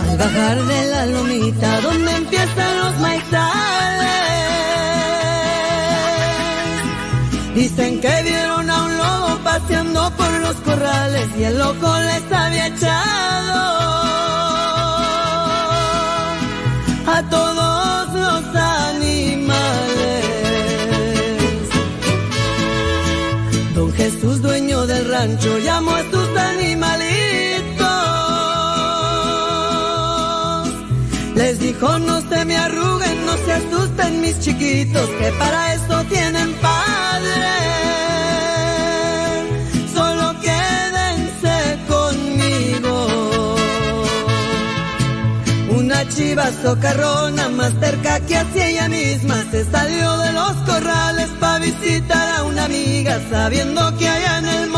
Al bajar de la lomita donde empiezan los que vieron a un lobo paseando por los corrales y el loco les había echado a todos los animales. Don Jesús, dueño del rancho, llamó a sus animalitos. Les dijo, no se me arruguen, no se asusten mis chiquitos, que para eso tienen padre. Una chiva socarrona más cerca que hacia ella misma. Se salió de los corrales para visitar a una amiga sabiendo que allá en el monte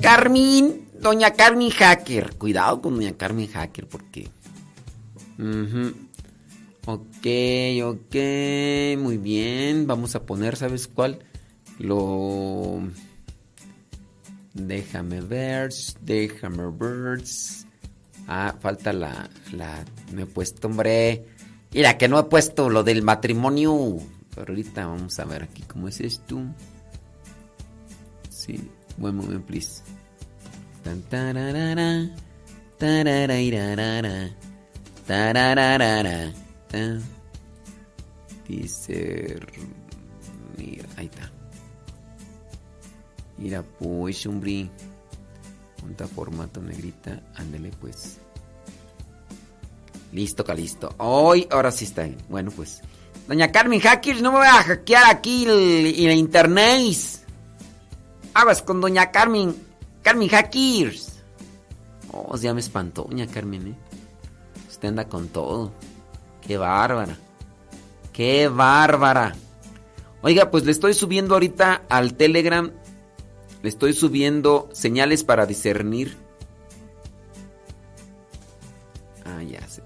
Carmen, Doña Carmen Hacker. Cuidado con Doña Carmen Hacker porque... Ujú. Ok, ok, muy bien. Vamos a poner, ¿sabes cuál? Lo... Déjame ver, déjame ver. Ah, falta la, la... Me he puesto, hombre. Mira, que no he puesto lo del matrimonio. Pero ahorita vamos a ver aquí cómo es esto. Sí, buen momento, please. Tan, tararara, tararairarara, tarararara, tan. Dice. Mira, ahí está. Mira, pues, hombre. Punta formato negrita. Ándele, pues. Listo, calisto. Hoy, ahora sí está bien. Bueno, pues. Doña Carmen Hackers, no me voy a hackear aquí el, el internet. Aguas con Doña Carmen. Carmen Hackers. Oh, ya me espantó, Doña Carmen, ¿eh? Usted anda con todo. Qué bárbara. Qué bárbara. Oiga, pues le estoy subiendo ahorita al Telegram, le estoy subiendo señales para discernir. Ah, ya sé.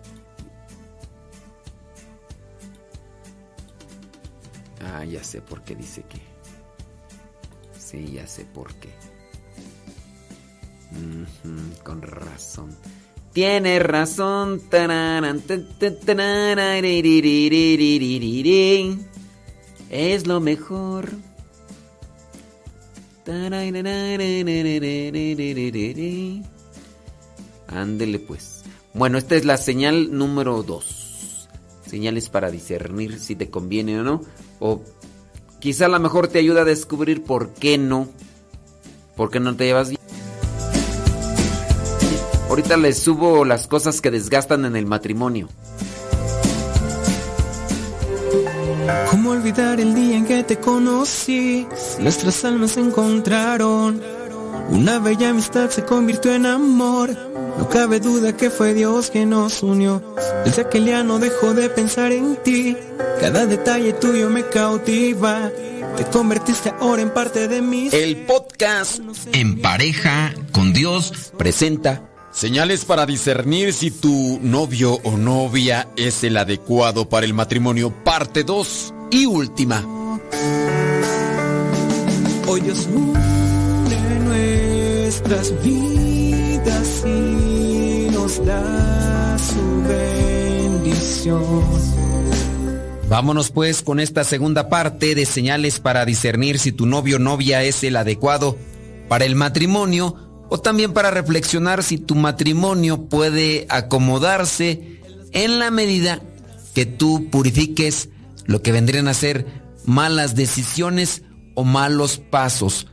Ah, ya sé por qué dice que. Sí, ya sé por qué. Con razón. Tiene razón. Es lo mejor. Ándele pues. Bueno, esta es la señal número 2. Señales para discernir si te conviene o no. O quizá a lo mejor te ayuda a descubrir por qué no. ¿Por qué no te llevas bien? Ahorita les subo las cosas que desgastan en el matrimonio. ¿Cómo olvidar el día en que te conocí? Nuestras almas se encontraron. Una bella amistad se convirtió en amor. No cabe duda que fue Dios quien nos unió. Desde aquel día no dejo de pensar en ti. Cada detalle tuyo me cautiva. Te convertiste ahora en parte de mí. El podcast En pareja con Dios presenta Señales para discernir si tu novio o novia es el adecuado para el matrimonio, parte 2 y última. Hoy Dios une nuestras vidas y da su bendición. Vámonos pues con esta segunda parte de señales para discernir si tu novio o novia es el adecuado para el matrimonio o también para reflexionar si tu matrimonio puede acomodarse en la medida que tú purifiques lo que vendrían a ser malas decisiones o malos pasos.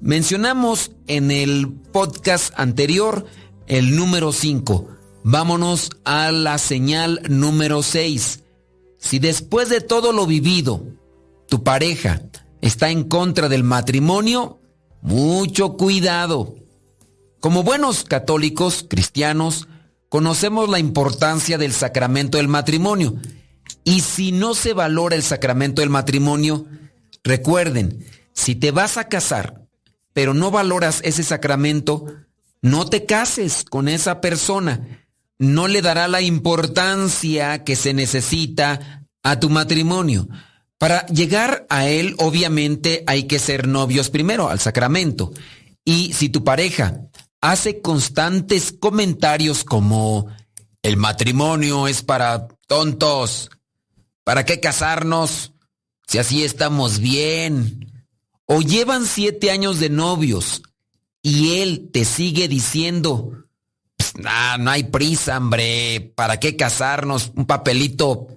Mencionamos en el podcast anterior el número 5. Vámonos a la señal número 6. Si después de todo lo vivido, tu pareja está en contra del matrimonio, mucho cuidado. Como buenos católicos, cristianos, conocemos la importancia del sacramento del matrimonio. Y si no se valora el sacramento del matrimonio, recuerden, si te vas a casar, pero no valoras ese sacramento, no te cases con esa persona. No le dará la importancia que se necesita a tu matrimonio. Para llegar a él, obviamente, hay que ser novios primero, al sacramento. Y si tu pareja hace constantes comentarios como el matrimonio es para tontos, ¿para qué casarnos si así estamos bien? O llevan siete años de novios y él te sigue diciendo, ah, no hay prisa, hombre, ¿para qué casarnos? Un papelito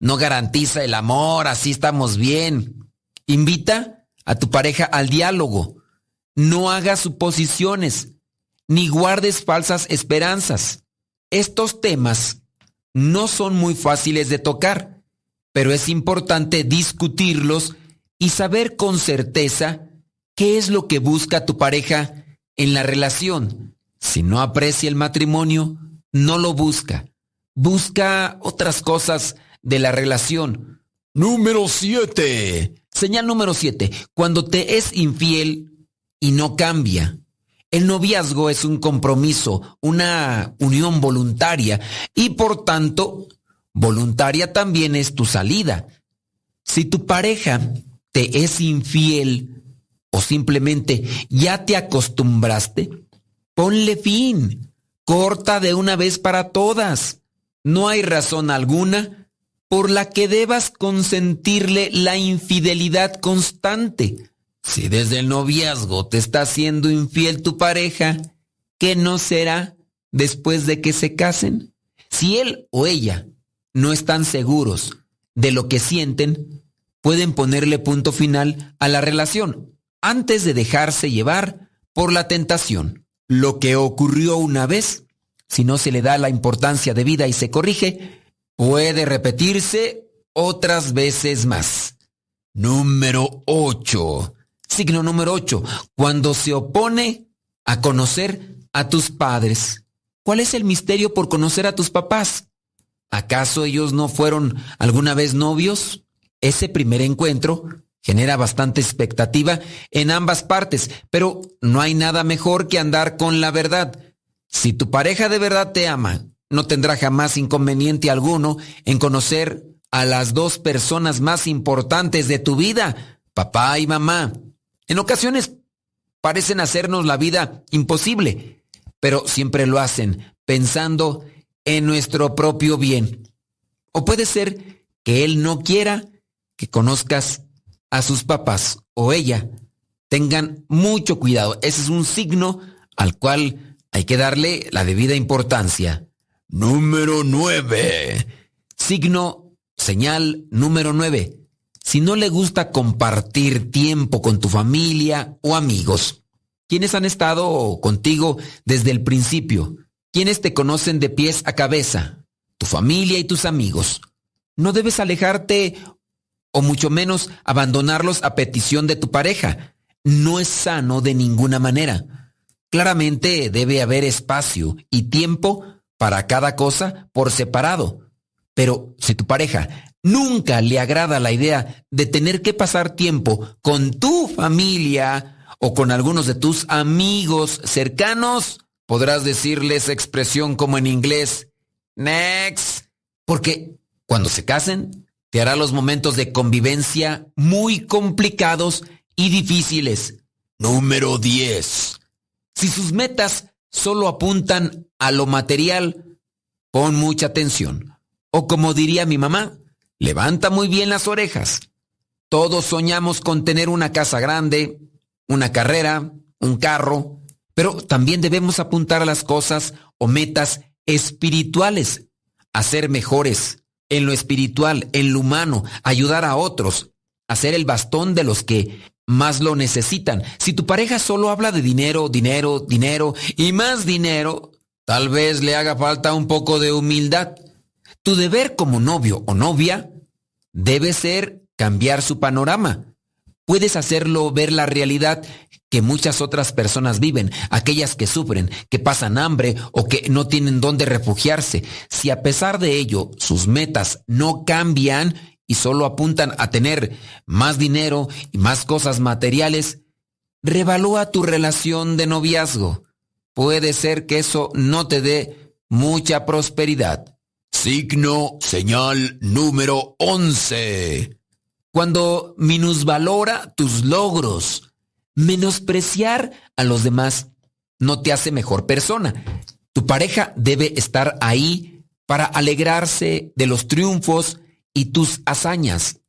no garantiza el amor, así estamos bien. Invita a tu pareja al diálogo. No hagas suposiciones ni guardes falsas esperanzas. Estos temas no son muy fáciles de tocar, pero es importante discutirlos y saber con certeza qué es lo que busca tu pareja en la relación. Si no aprecia el matrimonio, no lo busca. Busca otras cosas de la relación. Número 7. Señal número 7. Cuando te es infiel y no cambia. El noviazgo es un compromiso, una unión voluntaria y por tanto, voluntaria también es tu salida. Si tu pareja te es infiel o simplemente ya te acostumbraste, ponle fin, corta de una vez para todas. No hay razón alguna por la que debas consentirle la infidelidad constante. Si desde el noviazgo te está siendo infiel tu pareja, ¿qué no será después de que se casen? Si él o ella no están seguros de lo que sienten, pueden ponerle punto final a la relación antes de dejarse llevar por la tentación. Lo que ocurrió una vez, si no se le da la importancia debida y se corrige, puede repetirse otras veces más. Número 8. Signo número 8. Cuando se opone a conocer a tus padres. ¿Cuál es el misterio por conocer a tus papás? ¿Acaso ellos no fueron alguna vez novios? Ese primer encuentro genera bastante expectativa en ambas partes, pero no hay nada mejor que andar con la verdad. Si tu pareja de verdad te ama, no tendrá jamás inconveniente alguno en conocer a las dos personas más importantes de tu vida, papá y mamá. En ocasiones parecen hacernos la vida imposible, pero siempre lo hacen pensando en nuestro propio bien. O puede ser que él no quiera que conozcas a sus papás o ella. Tengan mucho cuidado. Ese es un signo al cual hay que darle la debida importancia. Número 9. Signo, señal número 9. Si no le gusta compartir tiempo con tu familia o amigos, quienes han estado contigo desde el principio, quienes te conocen de pies a cabeza, tu familia y tus amigos, no debes alejarte o mucho menos abandonarlos a petición de tu pareja. No es sano de ninguna manera. Claramente debe haber espacio y tiempo para cada cosa por separado. Pero si tu pareja nunca le agrada la idea de tener que pasar tiempo con tu familia o con algunos de tus amigos cercanos, podrás decirles expresión como en inglés, next, porque cuando se casen, te hará los momentos de convivencia muy complicados y difíciles. Número 10. Si sus metas solo apuntan a lo material, pon mucha atención. O como diría mi mamá, levanta muy bien las orejas. Todos soñamos con tener una casa grande, una carrera, un carro, pero también debemos apuntar a las cosas o metas espirituales, a ser mejores en lo espiritual, en lo humano, ayudar a otros, a ser el bastón de los que más lo necesitan. Si tu pareja solo habla de dinero, dinero, dinero y más dinero, tal vez le haga falta un poco de humildad. Tu deber como novio o novia debe ser cambiar su panorama. Puedes hacerlo ver la realidad que muchas otras personas viven, aquellas que sufren, que pasan hambre o que no tienen dónde refugiarse. Si a pesar de ello sus metas no cambian y solo apuntan a tener más dinero y más cosas materiales, revalúa tu relación de noviazgo. Puede ser que eso no te dé mucha prosperidad. Signo, señal número 11. Cuando minusvalora tus logros, menospreciar a los demás no te hace mejor persona. Tu pareja debe estar ahí para alegrarse de los triunfos y tus hazañas.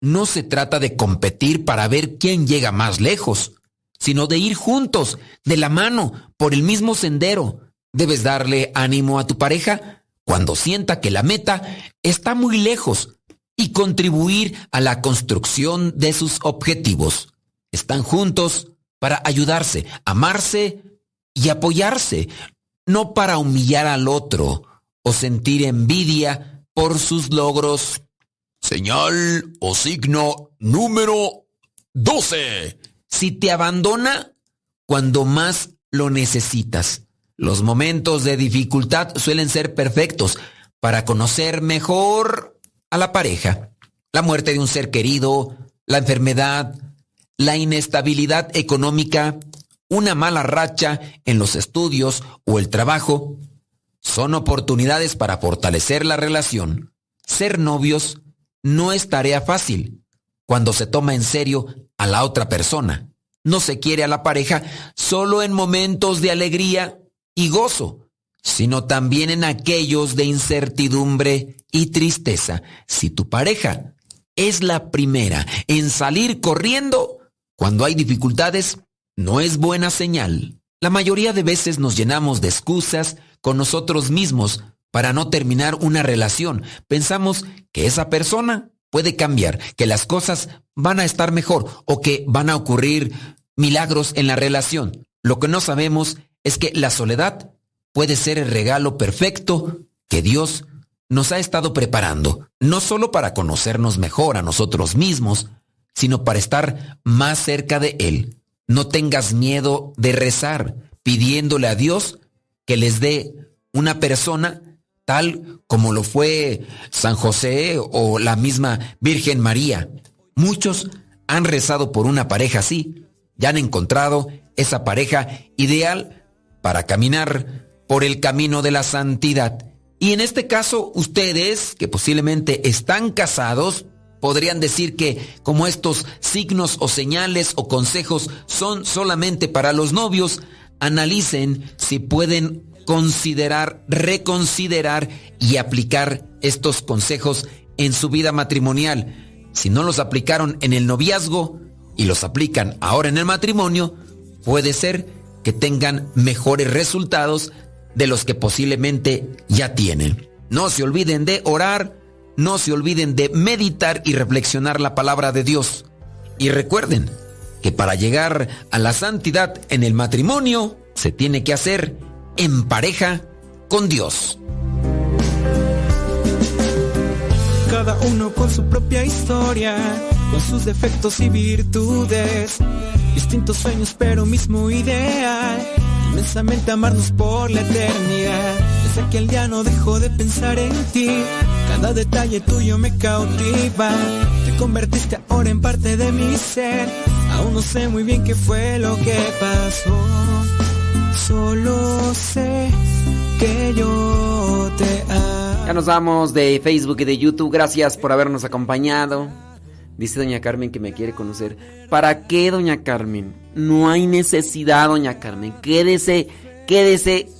No se trata de competir para ver quién llega más lejos, sino de ir juntos, de la mano, por el mismo sendero. Debes darle ánimo a tu pareja cuando sienta que la meta está muy lejos y contribuir a la construcción de sus objetivos. Están juntos para ayudarse, amarse y apoyarse, no para humillar al otro o sentir envidia por sus logros. Señal o signo número 12. Si te abandona cuando más lo necesitas. Los momentos de dificultad suelen ser perfectos para conocer mejor a la pareja. La muerte de un ser querido, la enfermedad, la inestabilidad económica, una mala racha en los estudios o el trabajo, son oportunidades para fortalecer la relación. Ser novios no es tarea fácil cuando se toma en serio a la otra persona. No se quiere a la pareja solo en momentos de alegría y gozo, sino también en aquellos de incertidumbre y tristeza. Si tu pareja es la primera en salir corriendo, cuando hay dificultades, no es buena señal. La mayoría de veces nos llenamos de excusas con nosotros mismos para no terminar una relación. Pensamos que esa persona puede cambiar, que las cosas van a estar mejor o que van a ocurrir milagros en la relación. Lo que no sabemos es que la soledad puede ser el regalo perfecto que Dios nos ha estado preparando, no solo para conocernos mejor a nosotros mismos, sino para estar más cerca de Él. No tengas miedo de rezar pidiéndole a Dios que les dé una persona tal como lo fue San José o la misma Virgen María. Muchos han rezado por una pareja así, ya han encontrado esa pareja ideal para caminar por el camino de la santidad. Y en este caso, ustedes, que posiblemente están casados, podrían decir que como estos signos o señales o consejos son solamente para los novios, analicen si pueden considerar, reconsiderar y aplicar estos consejos en su vida matrimonial. Si no los aplicaron en el noviazgo y los aplican ahora en el matrimonio, puede ser que tengan mejores resultados de los que posiblemente ya tienen. No se olviden de orar, no se olviden de meditar y reflexionar la palabra de Dios. Y recuerden que para llegar a la santidad en el matrimonio se tiene que hacer en pareja con Dios. Cada uno con su propia historia, con sus defectos y virtudes, distintos sueños pero mismo ideal inmensamente amarnos por la eternidad. Desde aquel día no dejo de pensar en ti, cada detalle tuyo me cautiva. Te convertiste ahora en parte de mi ser, aún no sé muy bien qué fue lo que pasó. Solo sé que yo te amo. Ya nos vamos de Facebook y de YouTube. Gracias por habernos acompañado. Dice doña Carmen que me quiere conocer. ¿Para qué, doña Carmen? No hay necesidad, doña Carmen. Quédese, quédese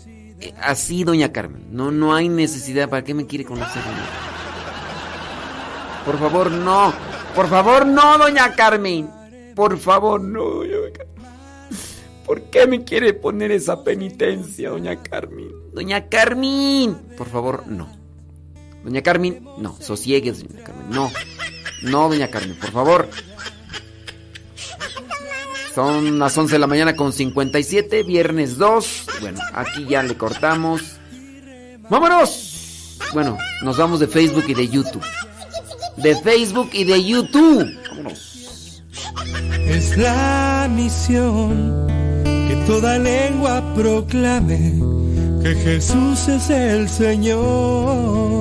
así, doña Carmen. No, no hay necesidad. ¿Para qué me quiere conocer, Por favor, no. Por favor, no, doña Carmen. Por favor, no, doña Carmen. ¿Por qué me quiere poner esa penitencia, doña Carmen? Doña Carmen. Por favor, no. Doña Carmen, no. Sosiegues, doña Carmen. No. No, doña Carmen, por favor. Son las 11 de la mañana con 57, viernes 2. Bueno, aquí ya le cortamos. ¡Vámonos! Bueno, nos vamos de Facebook y de YouTube. De Facebook y de YouTube. Vámonos. Es la misión que toda lengua proclame que Jesús es el Señor.